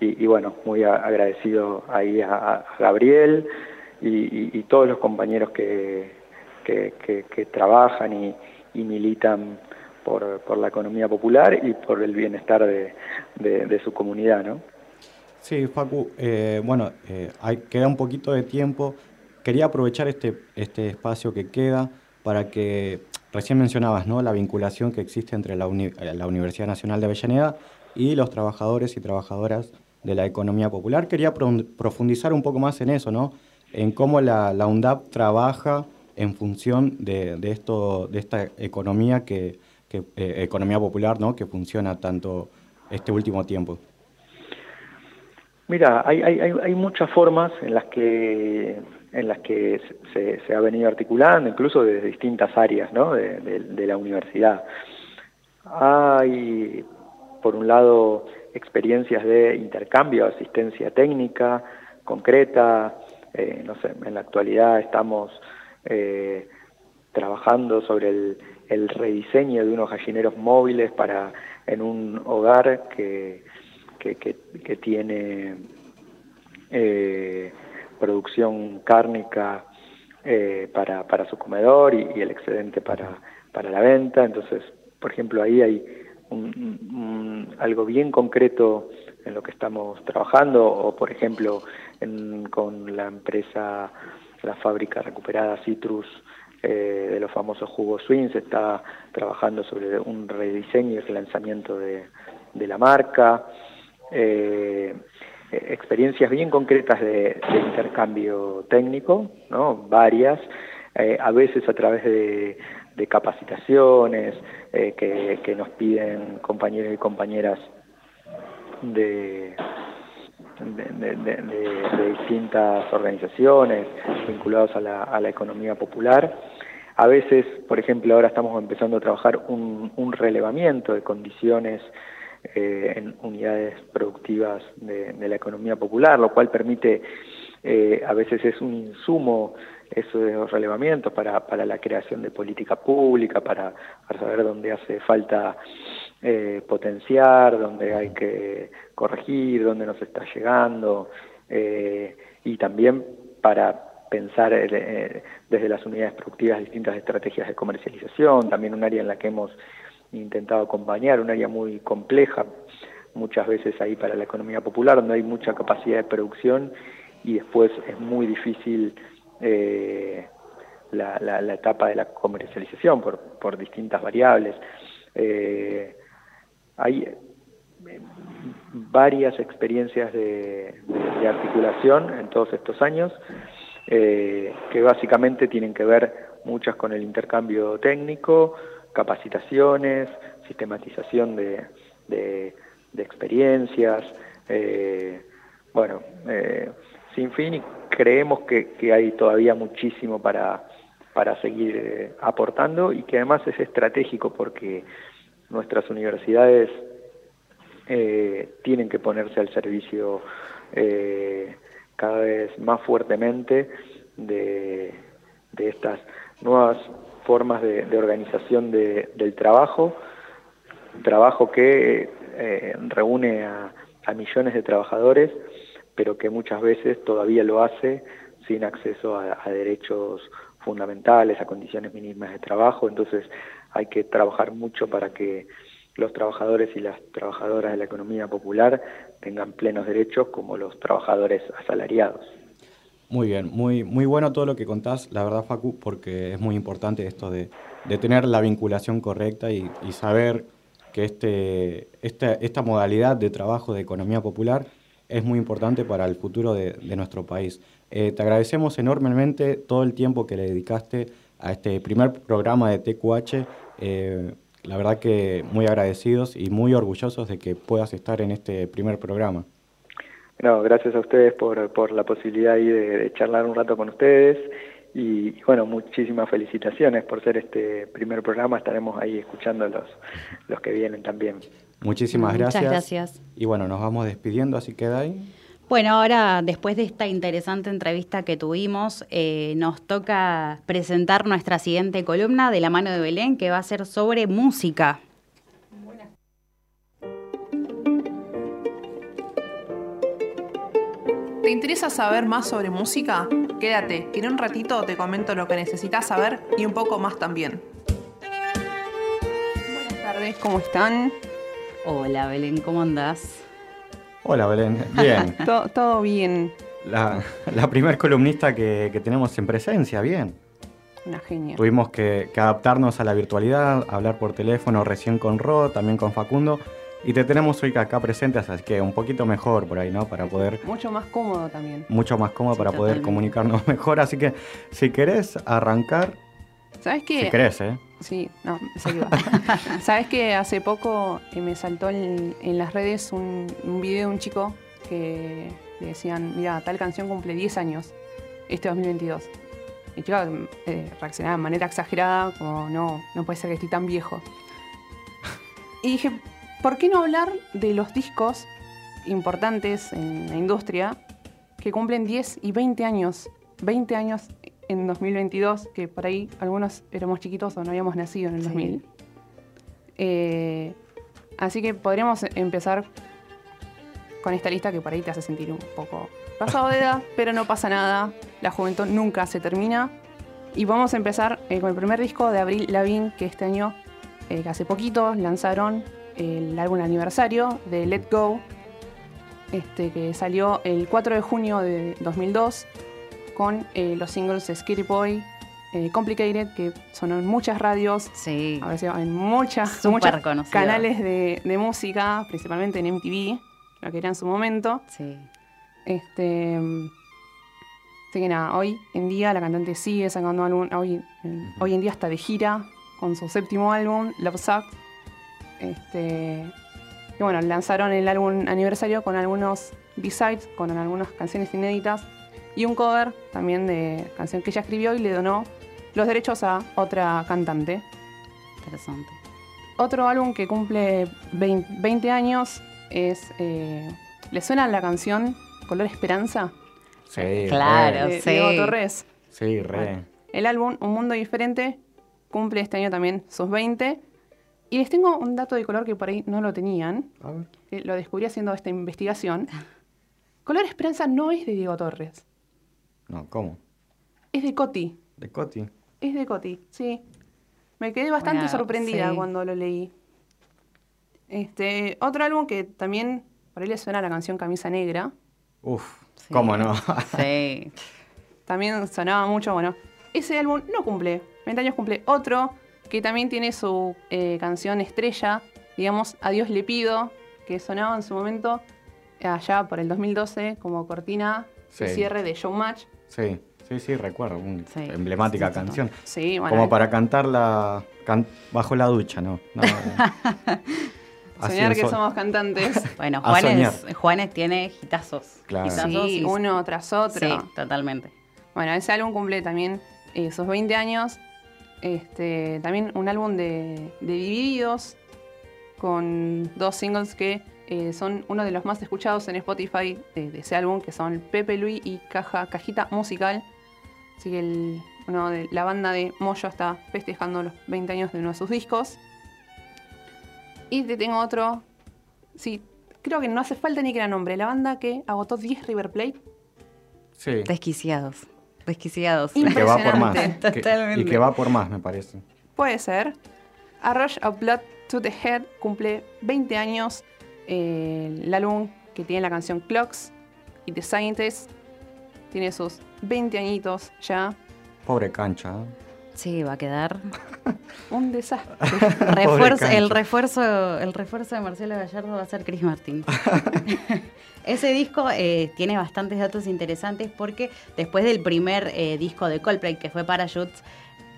y, bueno, muy agradecido ahí a, Gabriel y, todos los compañeros que, que, trabajan y, militan por, la economía popular y por el bienestar de, su comunidad, ¿no? Sí, Facu, eh, bueno, eh, queda un poquito de tiempo. Quería aprovechar este, este espacio que queda para que, recién mencionabas, ¿no? La vinculación que existe entre la, la Universidad Nacional de Avellaneda y los trabajadores y trabajadoras de la economía popular. Quería profundizar un poco más en eso, ¿no? En cómo la, la UNDAP trabaja en función de, de, esto, de esta economía que, eh, economía popular ¿no? que funciona tanto este último tiempo? Mira, hay, hay, hay muchas formas en las que en las que se, se ha venido articulando, incluso desde distintas áreas ¿no? de, de, la universidad. Hay, por un lado, experiencias de intercambio, asistencia técnica concreta. Eh, no sé, en la actualidad estamos eh, trabajando sobre el, el rediseño de unos gallineros móviles para en un hogar que, que, tiene eh, producción cárnica eh, para, para su comedor y, el excedente para, para la venta. Entonces, por ejemplo, ahí hay algo bien concreto en lo que estamos trabajando, o por ejemplo, con la empresa, la fábrica recuperada Citrus, eh, de los famosos jugos Swing, se está trabajando sobre un rediseño y el lanzamiento de, la marca, eh, experiencias bien concretas de, intercambio técnico, ¿no? varias, eh, a veces a través de, capacitaciones que, nos piden compañeros y compañeras de, de, distintas organizaciones vinculadas a la, a la economía popular. A veces, por ejemplo, ahora estamos empezando a trabajar un, relevamiento de condiciones eh, en unidades productivas de, la economía popular, lo cual permite, eh, a veces es un insumo esos relevamientos para la creación de política pública, para, saber dónde hace falta eh, potenciar, dónde hay que corregir, dónde nos está llegando, y también para pensar eh, desde las unidades productivas distintas estrategias de comercialización, también un área en la que hemos intentado acompañar, un área muy compleja, muchas veces ahí para la economía popular, donde hay mucha capacidad de producción y después es muy difícil eh, la, etapa de la comercialización por, por distintas variables. Eh, hay varias experiencias de articulación en todos estos años eh, que básicamente tienen que ver muchas con el intercambio técnico, capacitaciones, sistematización de, de, experiencias, eh, bueno, eh, sin fin y creemos que, que, hay todavía muchísimo para, para seguir aportando y que además es estratégico porque nuestras universidades tienen que ponerse al servicio cada vez más fuertemente de, ante estas nuevas formas de, organización del trabajo, trabajo que eh, reúne a, millones de trabajadores, pero que muchas veces todavía lo hace sin acceso a, a derechos fundamentales, a condiciones mínimas de trabajo, entonces hay que trabajar mucho para que los trabajadores y las trabajadoras de la economía popular tengan plenos derechos como los trabajadores asalariados. Muy bien, muy, muy bueno todo lo que contás, la verdad Facu, porque es muy importante esto de, tener la vinculación correcta y, saber que este, esta, esta modalidad de trabajo de economía popular es muy importante para el futuro de, nuestro país. Eh, te agradecemos enormemente todo el tiempo que le dedicaste a este primer programa de TQH. Eh, la verdad que muy agradecidos y muy orgullosos de que puedas estar en este primer programa. No, gracias a ustedes por, por la posibilidad ahí de, charlar un rato con ustedes y, bueno, muchísimas felicitaciones por ser este primer programa. Estaremos ahí escuchando los, los que vienen también. Muchísimas gracias. Muchas gracias. Y bueno, nos vamos despidiendo, así que ahí. Bueno, ahora después de esta interesante entrevista que tuvimos, eh, nos toca presentar nuestra siguiente columna de la mano de Belén, que va a ser sobre música. ¿Te interesa saber más sobre música? Quédate, que en un ratito te comento lo que necesitas saber y un poco más también. Buenas tardes, ¿cómo están? Hola Belén, ¿cómo andás? Hola Belén, bien. [LAUGHS] todo, bien. La, la primer columnista que, tenemos en presencia, bien. Una genia. Tuvimos que, adaptarnos a la virtualidad, hablar por teléfono recién con Ro, también con Facundo. Y te tenemos hoy acá presentes, así que un poquito mejor por ahí, ¿no? Para poder... Mucho más cómodo también. Mucho más cómodo para poder comunicarnos [LAUGHS] mejor. Así que si querés arrancar... ¿Sabes qué? Si querés, ¿eh? Sí, no, se [LAUGHS] ¿Sabes que hace poco eh, me saltó en, las redes un, video de un chico que le decían, mira, tal canción cumple 10 años este 2022. Y el chico eh, reaccionaba de manera exagerada, como, no, no puede ser que estoy tan viejo. Y dije, ¿por qué no hablar de los discos importantes en la industria que cumplen 10 y 20 años? 20 años en 2022, que por ahí algunos éramos chiquitos o no habíamos nacido en el 2000. Eh, así que podríamos empezar con esta lista que por ahí te hace sentir un poco pasado de edad, [LAUGHS] pero no pasa nada. La juventud nunca se termina. Y vamos a empezar eh, con el primer disco de Abril Lavigne, que este año, eh, hace poquito, lanzaron el álbum aniversario de Let Go, este, que salió el 4 de junio de 2002 con eh, los singles Skitty Boy, eh, Complicated, que sonó en muchas radios, sí. en muchas, canales de, música, principalmente en MTV, lo que era en su momento. Sí. Este, así que nada, hoy en día la cantante sigue sacando álbum, hoy, hoy en día está de gira con su séptimo álbum, Love Sucks. Este, y bueno, lanzaron el álbum aniversario con algunos B-sides, con algunas canciones inéditas y un cover también de canción que ella escribió y le donó los derechos a otra cantante. Interesante. Otro álbum que cumple 20, años es. Eh, ¿Le suena la canción Color Esperanza? Sí, claro, de, sí. Diego Torres. Sí, re. el álbum Un Mundo Diferente cumple este año también sus 20. Y les tengo un dato de color que por ahí no lo tenían. A ver. lo descubrí haciendo esta investigación. Color Esperanza no es de Diego Torres. No, ¿cómo? Es de Coti. ¿De Coti? Es de Coti, sí. Me quedé bastante sorprendida cuando lo leí. Este, otro álbum que también por ahí le suena la canción Camisa Negra. Uf, ¿cómo no? sí. [LAUGHS] También sonaba mucho, bueno. Ese álbum no cumple. 20 años cumple otro que también tiene su eh, canción estrella, digamos, Adiós le pido, que sonaba en su momento allá por el 2012 como cortina de cierre de Showmatch. Sí, sí, sí, recuerdo, una emblemática canción. Sí, bueno. Como para cantarla bajo la ducha, ¿no? [LAUGHS] Soñar que somos cantantes. [LAUGHS] Bueno, Juanes, Juanes tiene hitazos. Claro. sí, uno tras otro. Sí, totalmente. Bueno, ese álbum cumple también sus 20 años. Este, también un álbum de, Divididos con dos singles que eh, son uno de los más escuchados en Spotify de, ese álbum, que son Pepe Luis y Caja, Cajita Musical. Así que uno de la banda de Moyo está festejando los 20 años de uno de sus discos. Y te tengo otro, sí, creo que no hace falta ni que era nombre, la banda que agotó 10 River Plate. Sí. Desquiciados. Desquiciados. Y que va por más. Totalmente. y que va por más, me parece. Puede ser. A Rush of Blood to the Head cumple 20 años. Eh, el álbum que tiene la canción Clocks y The Scientist tiene sus 20 añitos ya. Pobre cancha. ¿eh? Sí, va a quedar. [LAUGHS] Un desastre. [LAUGHS] Refuerzo- el, refuerzo, el refuerzo de Marcelo Gallardo va a ser Chris Martin. [LAUGHS] Ese disco eh, tiene bastantes datos interesantes porque después del primer eh, disco de Coldplay, que fue Parachutes,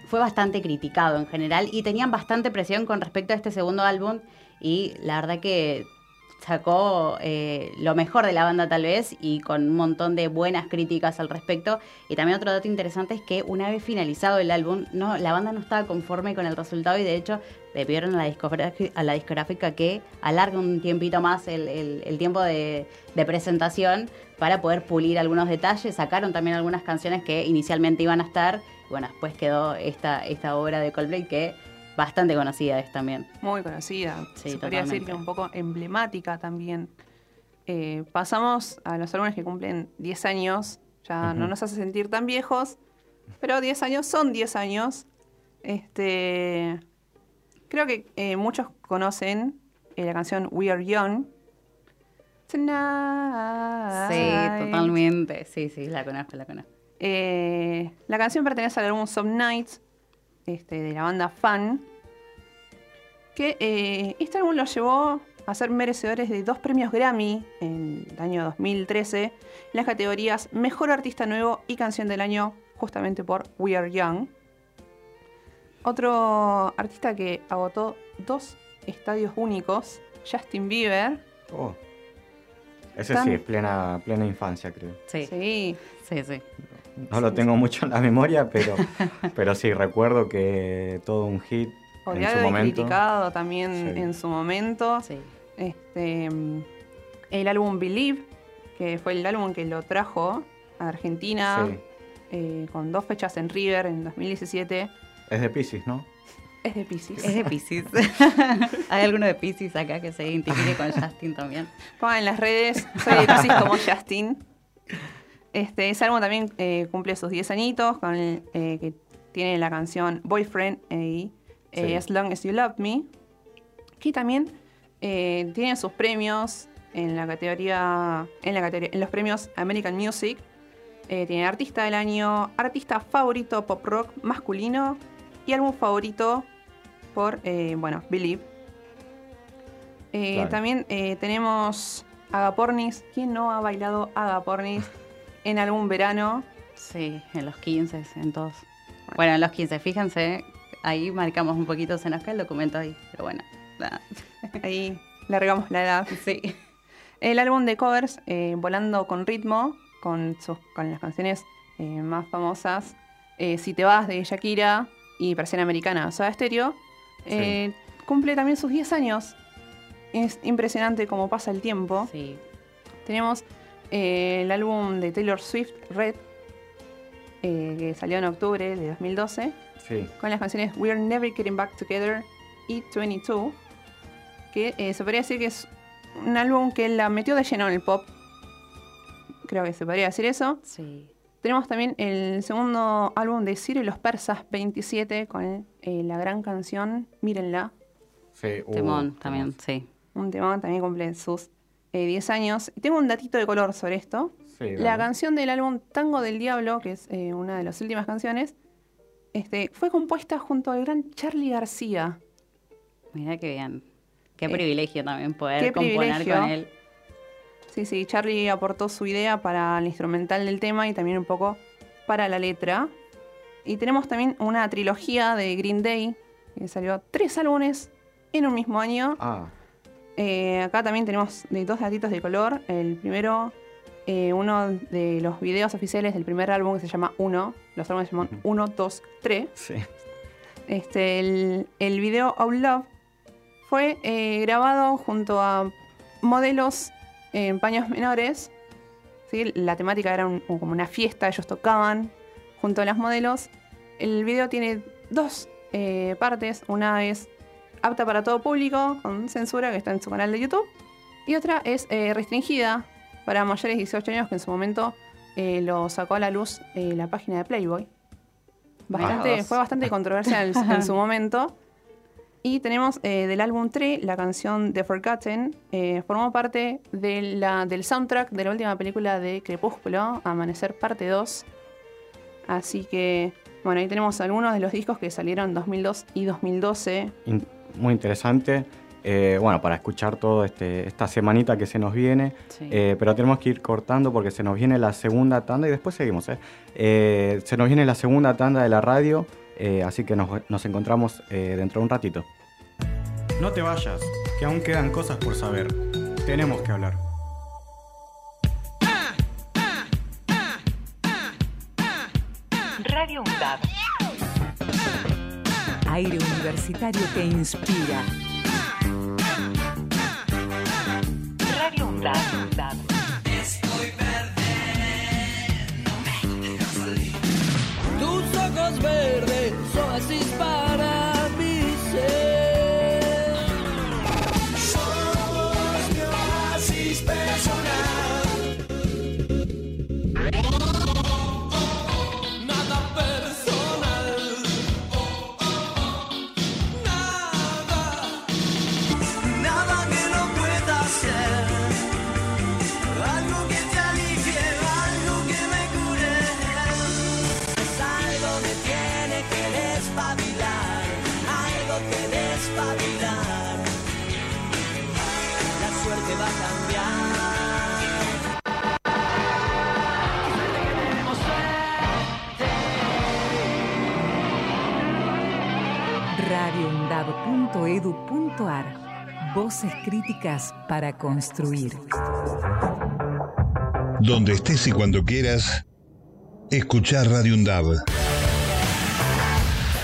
fue bastante criticado en general y tenían bastante presión con respecto a este segundo álbum y la verdad que sacó eh, lo mejor de la banda tal vez y con un montón de buenas críticas al respecto. Y también otro dato interesante es que una vez finalizado el álbum, no, la banda no estaba conforme con el resultado y de hecho le pidieron a la, discográfica, a la discográfica que alargue un tiempito más el, el- tiempo de, presentación para poder pulir algunos detalles. Sacaron también algunas canciones que inicialmente iban a estar. Bueno, después quedó esta, esta obra de Coldplay que bastante conocida es también. Muy conocida. Sí, Se podría decir que un poco emblemática también. Eh, pasamos a los álbumes que cumplen 10 años. Ya no nos hace sentir tan viejos. Pero 10 años son 10 años. Este. Creo que eh, muchos conocen eh, la canción We Are Young. Tonight. Sí, totalmente. Sí, sí, la conozco, la conozco. Eh, la canción pertenece al álbum Some Nights este, de la banda Fan. Que eh, este álbum los llevó a ser merecedores de dos premios Grammy en el año 2013 en las categorías Mejor Artista Nuevo y Canción del Año, justamente por We Are Young. Otro artista que agotó dos estadios únicos, Justin Bieber. Oh. Ese Tan- sí, es plena, plena infancia, creo. Sí. Sí. Sí, sí. No lo tengo mucho en la memoria, pero, [LAUGHS] pero sí, recuerdo que todo un hit en su Odiado y momento. criticado también Sí. en su momento. Este, mm, el álbum Believe, que fue el álbum que lo trajo a Argentina, Sí. eh, con dos fechas en River en 2017, Es de Pisces, ¿no? es de Pisces. Es de Pisces. [LAUGHS] Hay alguno de Pisces acá que se identifique con [LAUGHS] Justin también. Pongan en las redes, soy de Pisces como Justin. Este, ese álbum también eh, cumple sus 10 añitos, con el, eh, que tiene la canción Boyfriend y eh, Sí. As Long As You Love Me, que también tiene sus premios en la categoría, en la categoría, en los premios American Music. Tiene Artista del Año, Artista Favorito Pop Rock Masculino y álbum favorito por, bueno, Believe. Claro. También tenemos Agapornis. ¿Quién no ha bailado Agapornis en algún verano? Sí, en los 15, en todos. Bueno, en los 15, fíjense, ahí marcamos un poquito, se nos cae el documento ahí, pero bueno. nada. [LAUGHS] Ahí largamos la edad. Sí. El álbum de covers, eh, Volando con Ritmo, con, sus, con las canciones eh, más famosas, eh, Si te vas de Shakira y Persiana Americana, Soda Stereo, eh, cumple también sus 10 años. Es impresionante cómo pasa el tiempo. Sí. Tenemos eh, el álbum de Taylor Swift, Red, eh, que salió en octubre de 2012, Sí. con las canciones We're Never Getting Back Together y 22, que eh, se podría decir que es un álbum que la metió de lleno en el pop. Creo que se podría decir eso. Sí. Tenemos también el segundo álbum de Ciro y los Persas, 27, con eh, la gran canción Mírenla. Sí, uh, Temón también, sí. Un tema también cumple sus eh, 10 años. Y tengo un datito de color sobre esto. Sí, La canción del álbum Tango del Diablo, que es eh, una de las últimas canciones, este, fue compuesta junto al gran Charlie García. Mira qué bien. Qué Eh, privilegio también poder componer privilegio. con él. Sí, sí, Charlie aportó su idea para el instrumental del tema y también un poco para la letra. Y tenemos también una trilogía de Green Day, que salió tres álbumes en un mismo año. Ah, Eh, acá también tenemos de dos datitos de color. El primero, eh, uno de los videos oficiales del primer álbum que se llama Uno. Los álbumes se llaman 1, 2, 3. sí. Este, el, el video Out Love fue eh, grabado junto a modelos en paños menores. ¿sí? La temática era un- como una fiesta, ellos tocaban junto a las modelos. el video tiene dos partes. Una es apta para todo público, con censura, que está en su canal de YouTube. Y otra es eh, restringida para mayores de 18 años, que en su momento eh, lo sacó a la luz eh, la página de Playboy. Bastante, fue bastante controversial en, su [LAUGHS] momento. Y tenemos del álbum Tree la canción The Forgotten. formó parte de la- del soundtrack de la última película de Crepúsculo, Amanecer Parte 2. Así que, bueno, ahí tenemos algunos de los discos que salieron en 2002 y 2012. In- muy interesante. Eh, bueno, para escuchar todo este, esta semanita que se nos viene. Sí. Eh, pero tenemos que ir cortando porque se nos viene la segunda tanda y después seguimos. ¿eh? Eh, se nos viene la segunda tanda de la radio, eh, así que nos, nos encontramos eh, dentro de un ratito. No te vayas, que aún quedan cosas por saber. Tenemos que hablar. Radio UNDAB. Aire universitario que inspira. Radio UNDAB. radioundab.edu.ar Voces críticas para construir. Donde estés y cuando quieras, escuchar Radio Undab.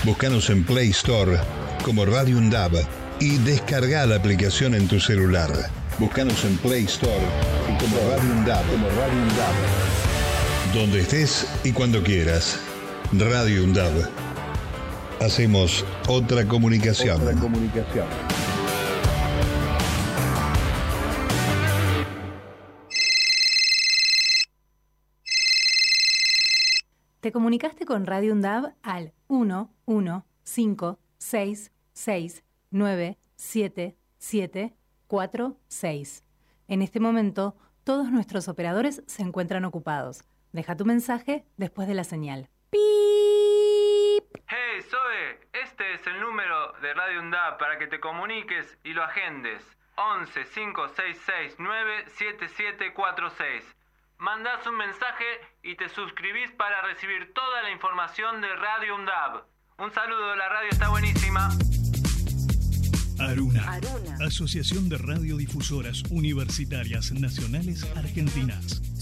Búscanos en Play Store como Radio Undab y descarga la aplicación en tu celular. Búscanos en Play Store y como Radio Undab, como Radio Undab. Donde estés y cuando quieras. Radio Undab. Hacemos otra comunicación. Otra comunicación. Te comunicaste con Radio UNDAB al 1 1 5 6 6 9 7 7 4 6. En este momento, todos nuestros operadores se encuentran ocupados. Deja tu mensaje después de la señal. Hey, Zoe, este es el número de Radio UNDAP para que te comuniques y lo agendes. 11 5669 7746. Mandás un mensaje y te suscribís para recibir toda la información de Radio UNDAB. Un saludo, la radio está buenísima. Aruna. Asociación de Radiodifusoras Universitarias Nacionales Argentinas.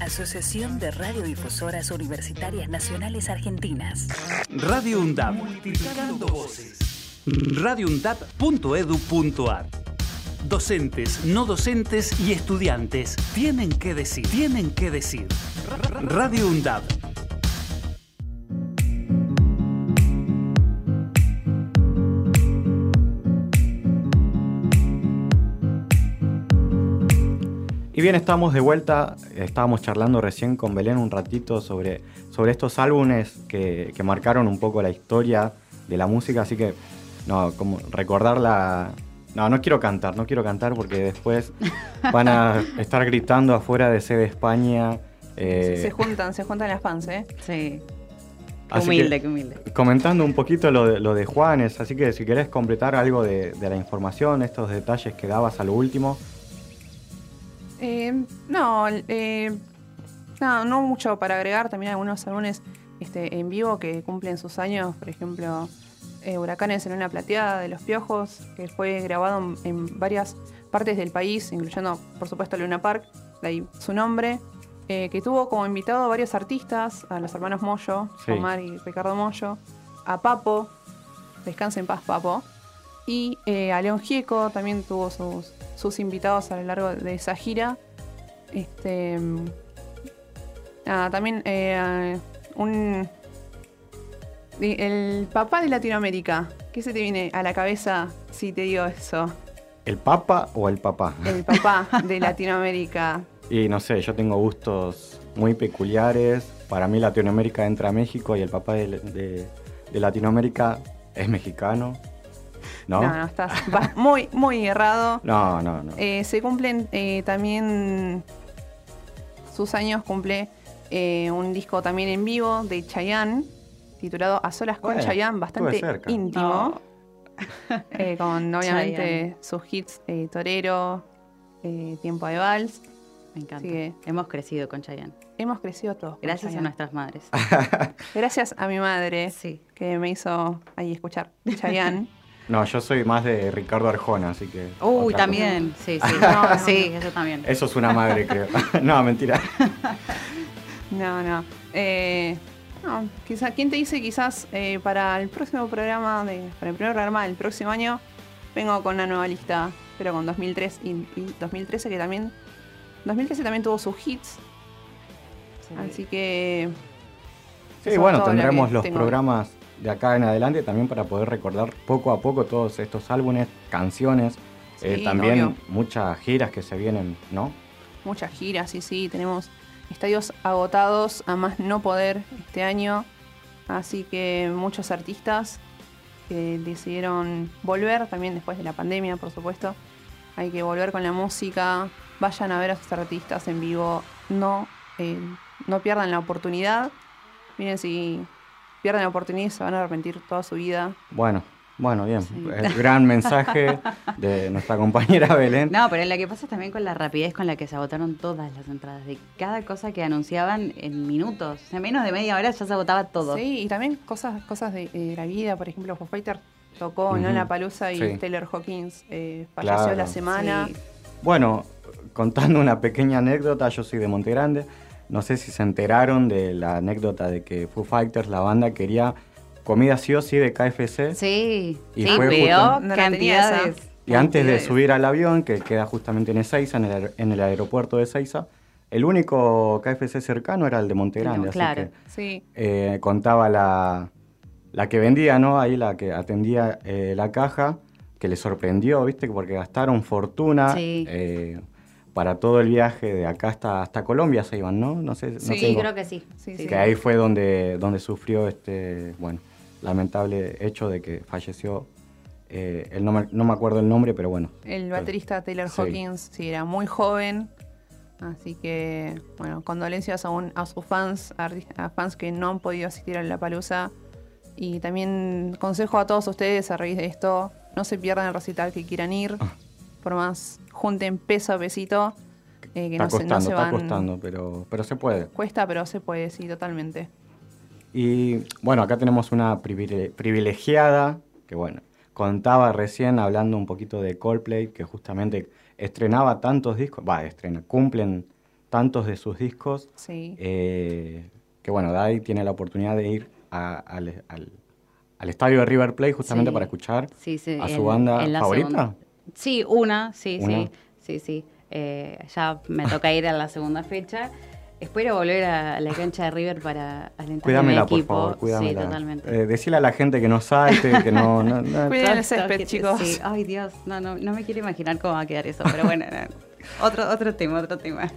Asociación de Radiodifusoras Universitarias Nacionales Argentinas. Radio UNDAP. Multiplicando voces. radioundap.edu.ar Docentes, no docentes y estudiantes tienen que decir, tienen que decir. Radio UNDAP. Y bien, estamos de vuelta. Estábamos charlando recién con Belén un ratito sobre, sobre estos álbumes que, que marcaron un poco la historia de la música. Así que, no, como recordar la. No, no quiero cantar, no quiero cantar porque después van a [LAUGHS] estar gritando afuera de sede España. eh, Se juntan, se juntan las fans, ¿eh? Sí. así humilde, que, qué humilde. Comentando un poquito lo de, lo de Juanes, así que si querés completar algo de, de la información, estos detalles que dabas a lo último. Eh, no, eh, no, no mucho para agregar. También algunos álbumes este, en vivo que cumplen sus años. Por ejemplo, eh, Huracanes en una plateada de los Piojos, que fue grabado en, en varias partes del país, incluyendo, por supuesto, Luna Park, de ahí su nombre, eh, que tuvo como invitado a varios artistas, a los hermanos Mollo, Sí. Omar y Ricardo Mollo, a Papo, descansa en paz Papo, y eh, a León Gieco también tuvo sus, sus invitados a lo largo de esa gira. Este, nada, también eh, un el papá de Latinoamérica. ¿Qué se te viene a la cabeza si te digo eso? ¿El papa o el papá? El papá de Latinoamérica. [LAUGHS] Y no sé, yo tengo gustos muy peculiares. Para mí Latinoamérica entra a México y el papá de, de- de Latinoamérica es mexicano. ¿No? No, no, estás vas muy, muy errado. [LAUGHS] No, no, no. Eh, se cumplen eh, también sus años, cumple eh, un disco también en vivo de Chayanne, titulado A Solas con Bueno, Chayanne, bastante íntimo. [LAUGHS] Eh, con [LAUGHS] obviamente Chayanne. sus hits eh, Torero, eh, Tiempo de Vals. Me encanta. Que Hemos crecido con Chayanne. hemos crecido todos. con Gracias a nuestras madres. Gracias a mi madre que me hizo ahí escuchar Chayanne. No, yo soy más de Ricardo Arjona, así que. Uy, también. cosa. Sí, sí. [LAUGHS] No, sí, eso también. Eso es una madre, creo. [LAUGHS] no, mentira. [LAUGHS] No, no. Eh, no, quizá, ¿Quién te dice quizás eh, para el próximo programa, de, para el primer programa del próximo año, vengo con una nueva lista, pero con 2003 y, y 2013 que también... 2013 también tuvo sus hits. Así que... Sí, bueno, tendremos los tengo. programas de acá en adelante también para poder recordar poco a poco todos estos álbumes, canciones, eh, también obvio. muchas giras que se vienen, ¿no? muchas giras, sí, sí, tenemos estadios agotados a más no poder este año, así que muchos artistas que decidieron volver también después de la pandemia, por supuesto. Hay que volver con la música, vayan a ver a sus artistas en vivo, no, eh, no pierdan la oportunidad. Miren, si pierden la oportunidad se van a arrepentir toda su vida. Bueno, bueno, bien. El gran mensaje de nuestra compañera [LAUGHS] Belén. No, pero lo que pasa es también con la rapidez con la que se agotaron todas las entradas. De cada cosa que anunciaban en minutos. En menos de media hora ya se agotaba todo. Sí, y también cosas, cosas de, de la vida, por ejemplo, Foo Fighter tocó en Ujú, La Palusa y sí. Taylor Hawkins eh, falleció Claro. la semana. Sí. Bueno, contando una pequeña anécdota, yo soy de Monte Grande. No sé si se enteraron de la anécdota de que Foo Fighters, la banda, quería comida sí o sí de KFC. Sí, Y sí, fue justo- No cantidades. Y antes de subir al avión, que queda justamente en Ezeiza, en el, aer- en el aeropuerto de Ezeiza, el único KFC cercano era el de Monte Grande. así claro. que, Sí, eh, contaba la, la que vendía, ¿no? Ahí la que atendía eh, la caja, que le sorprendió, ¿viste? Porque gastaron fortuna Sí. eh, para todo el viaje de acá hasta, hasta Colombia se iban, ¿no? No sé. no Sí, tengo- creo que sí. Que sí. ahí fue donde, donde sufrió este, bueno, lamentable hecho de que falleció. eh, el no, me, no me acuerdo el nombre, pero bueno. el baterista Taylor Sí. Hawkins sí era muy joven. Así que, bueno, condolencias aún a sus fans, a, a fans que no han podido asistir a La Palusa. Y también consejo a todos ustedes a raíz de esto, no se pierdan el recital que quieran ir. Por más, junten peso a pesito. eh, que está no se, costando, no se está van. costando, pero, pero se puede. Cuesta, pero se puede, sí, totalmente. Y bueno, acá tenemos una privile- privilegiada que bueno, contaba recién hablando un poquito de Coldplay, que justamente estrenaba tantos discos, va, estrena, cumplen tantos de sus discos, Sí. eh, que bueno, Dai tiene la oportunidad de ir a- al, al- al estadio de River Plate justamente Sí. para escuchar Sí, sí, a su en- banda en favorita. segunda- Sí, una, sí, ¿Una? sí, sí, sí. Eh, ya me toca ir a la segunda fecha. Espero volver a la cancha de River para alentar Cuídamela, a mi por equipo. favor, cuídamela. Sí, totalmente. Eh, decile a la gente que no salte, que no... no- no- [LAUGHS] Cuiden el césped, que- chicos. Sí, ay Dios, no, no, no me quiero imaginar cómo va a quedar eso, pero bueno, no. otro, otro tema, otro tema.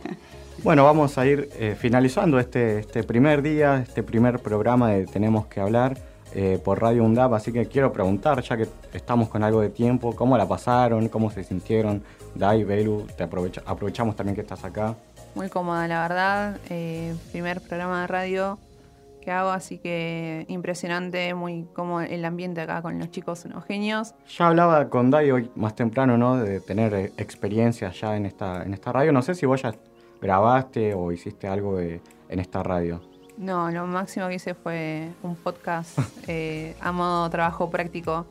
Bueno, vamos a ir eh, finalizando este, este primer día, este primer programa de Tenemos que hablar eh, por Radio UNDAP, así que quiero preguntar, ya que estamos con algo de tiempo, ¿cómo la pasaron? ¿Cómo se sintieron? Dai, Belu, te aprovecha- aprovechamos también que estás acá. Muy cómoda, la verdad. Eh, primer programa de radio que hago, así que impresionante, muy cómodo el ambiente acá con los chicos, unos genios. Ya hablaba con Dai hoy más temprano, ¿no? De tener eh, experiencia ya en esta, en esta radio. No sé si vos ya grabaste o hiciste algo de- en esta radio. No, lo máximo que hice fue un podcast [LAUGHS] eh, a modo trabajo práctico.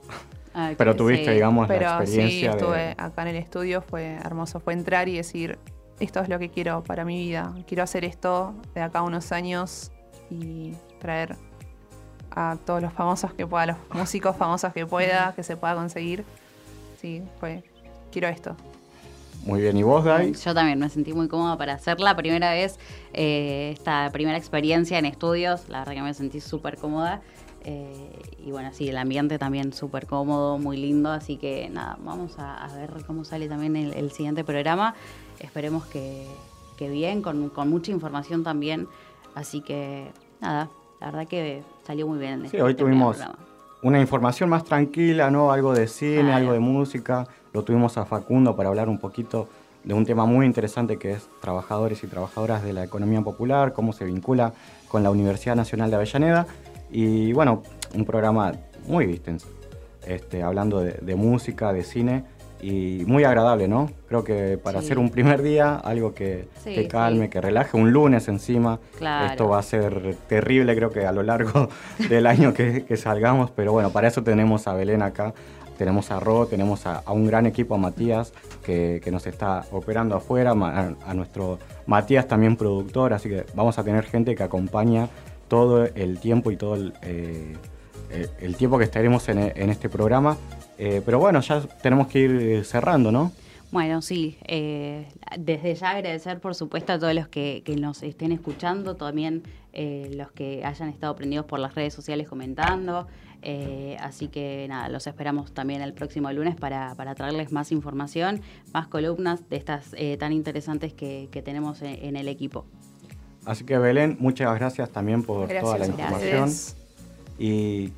Ah, Pero tuviste, digamos, la Pero sí, experiencia de- estuve acá en el estudio, fue hermoso. Fue entrar y decir, esto es lo que quiero para mi vida. Quiero hacer esto de acá a unos años y traer a todos los famosos que pueda, los músicos famosos que pueda, que se pueda conseguir. Sí, fue, quiero esto. Muy bien, ¿y vos, Dai? Yo también me sentí muy cómoda para hacer la primera vez, eh, esta primera experiencia en estudios. La verdad que me sentí súper cómoda. Eh, y bueno, sí, el ambiente también súper cómodo, muy lindo. Así que nada, vamos a, a ver cómo sale también el, el siguiente programa. Esperemos que, que bien, con, con mucha información también. Así que nada, la verdad que salió muy bien. Sí, este hoy primer tuvimos programa. Una información más tranquila, ¿no? Algo de cine, algo de música. Lo tuvimos a Facundo para hablar un poquito de un tema muy interesante que es trabajadores y trabajadoras de la economía popular, cómo se vincula con la Universidad Nacional de Avellaneda. Y bueno, un programa muy vistense, este, hablando de, de música, de cine y muy agradable, ¿no? Creo que para Sí. hacer un primer día, algo que, Sí, que calme, sí. que relaje, un lunes encima. Claro. Esto va a ser terrible, creo que a lo largo [LAUGHS] del año que, que salgamos, pero bueno, para eso tenemos a Belén acá, tenemos a Ro, tenemos a, a un gran equipo, a Matías, que, que nos está operando afuera, a, a nuestro Matías también productor, así que vamos a tener gente que acompaña todo el tiempo y todo el, eh, eh, el tiempo que estaremos en, en este programa. Eh, pero bueno, ya tenemos que ir cerrando, ¿no? Bueno, sí, eh, desde ya agradecer por supuesto a todos los que, que nos estén escuchando, también eh, los que hayan estado prendidos por las redes sociales comentando. eh, así que nada, los esperamos también el próximo lunes para, para traerles más información, más columnas de estas eh, tan interesantes que, que tenemos en, en el equipo. Así que Belén, muchas gracias también por toda la información. gracias. Y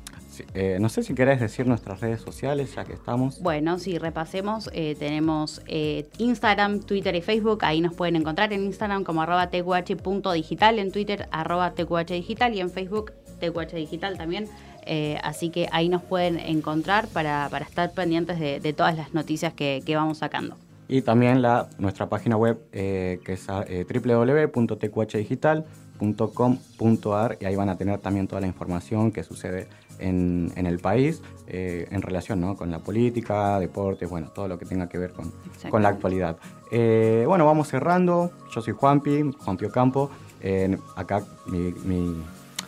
eh, no sé si querés decir nuestras redes sociales, ya que estamos. Bueno, si repasemos, eh, tenemos eh, Instagram, Twitter y Facebook. Ahí nos pueden encontrar en Instagram como arroba tqh.digital, en Twitter arroba tqhdigital y en Facebook tqhdigital también. Así que ahí nos pueden encontrar para, para estar pendientes de, de todas las noticias que, que vamos sacando. Y también la, nuestra página web que es eh, www.tqhdigital.com.ar y ahí van a tener también toda la información que sucede en, en el país eh, en relación ¿no? con la política, deportes, bueno, todo lo que tenga que ver con, con la actualidad. Eh, bueno, vamos cerrando. Yo soy Juanpi, Juanpi Ocampo. Eh, acá mi, mi-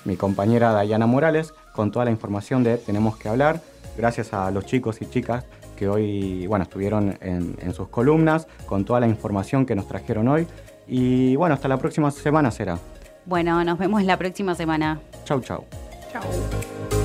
mi compañera Dayana Morales con toda la información de Tenemos que hablar. Gracias a los chicos y chicas que hoy bueno, estuvieron en, en sus columnas con toda la información que nos trajeron hoy. Y bueno, hasta la próxima semana será. Bueno, nos vemos la próxima semana. Chau, chau. Chau.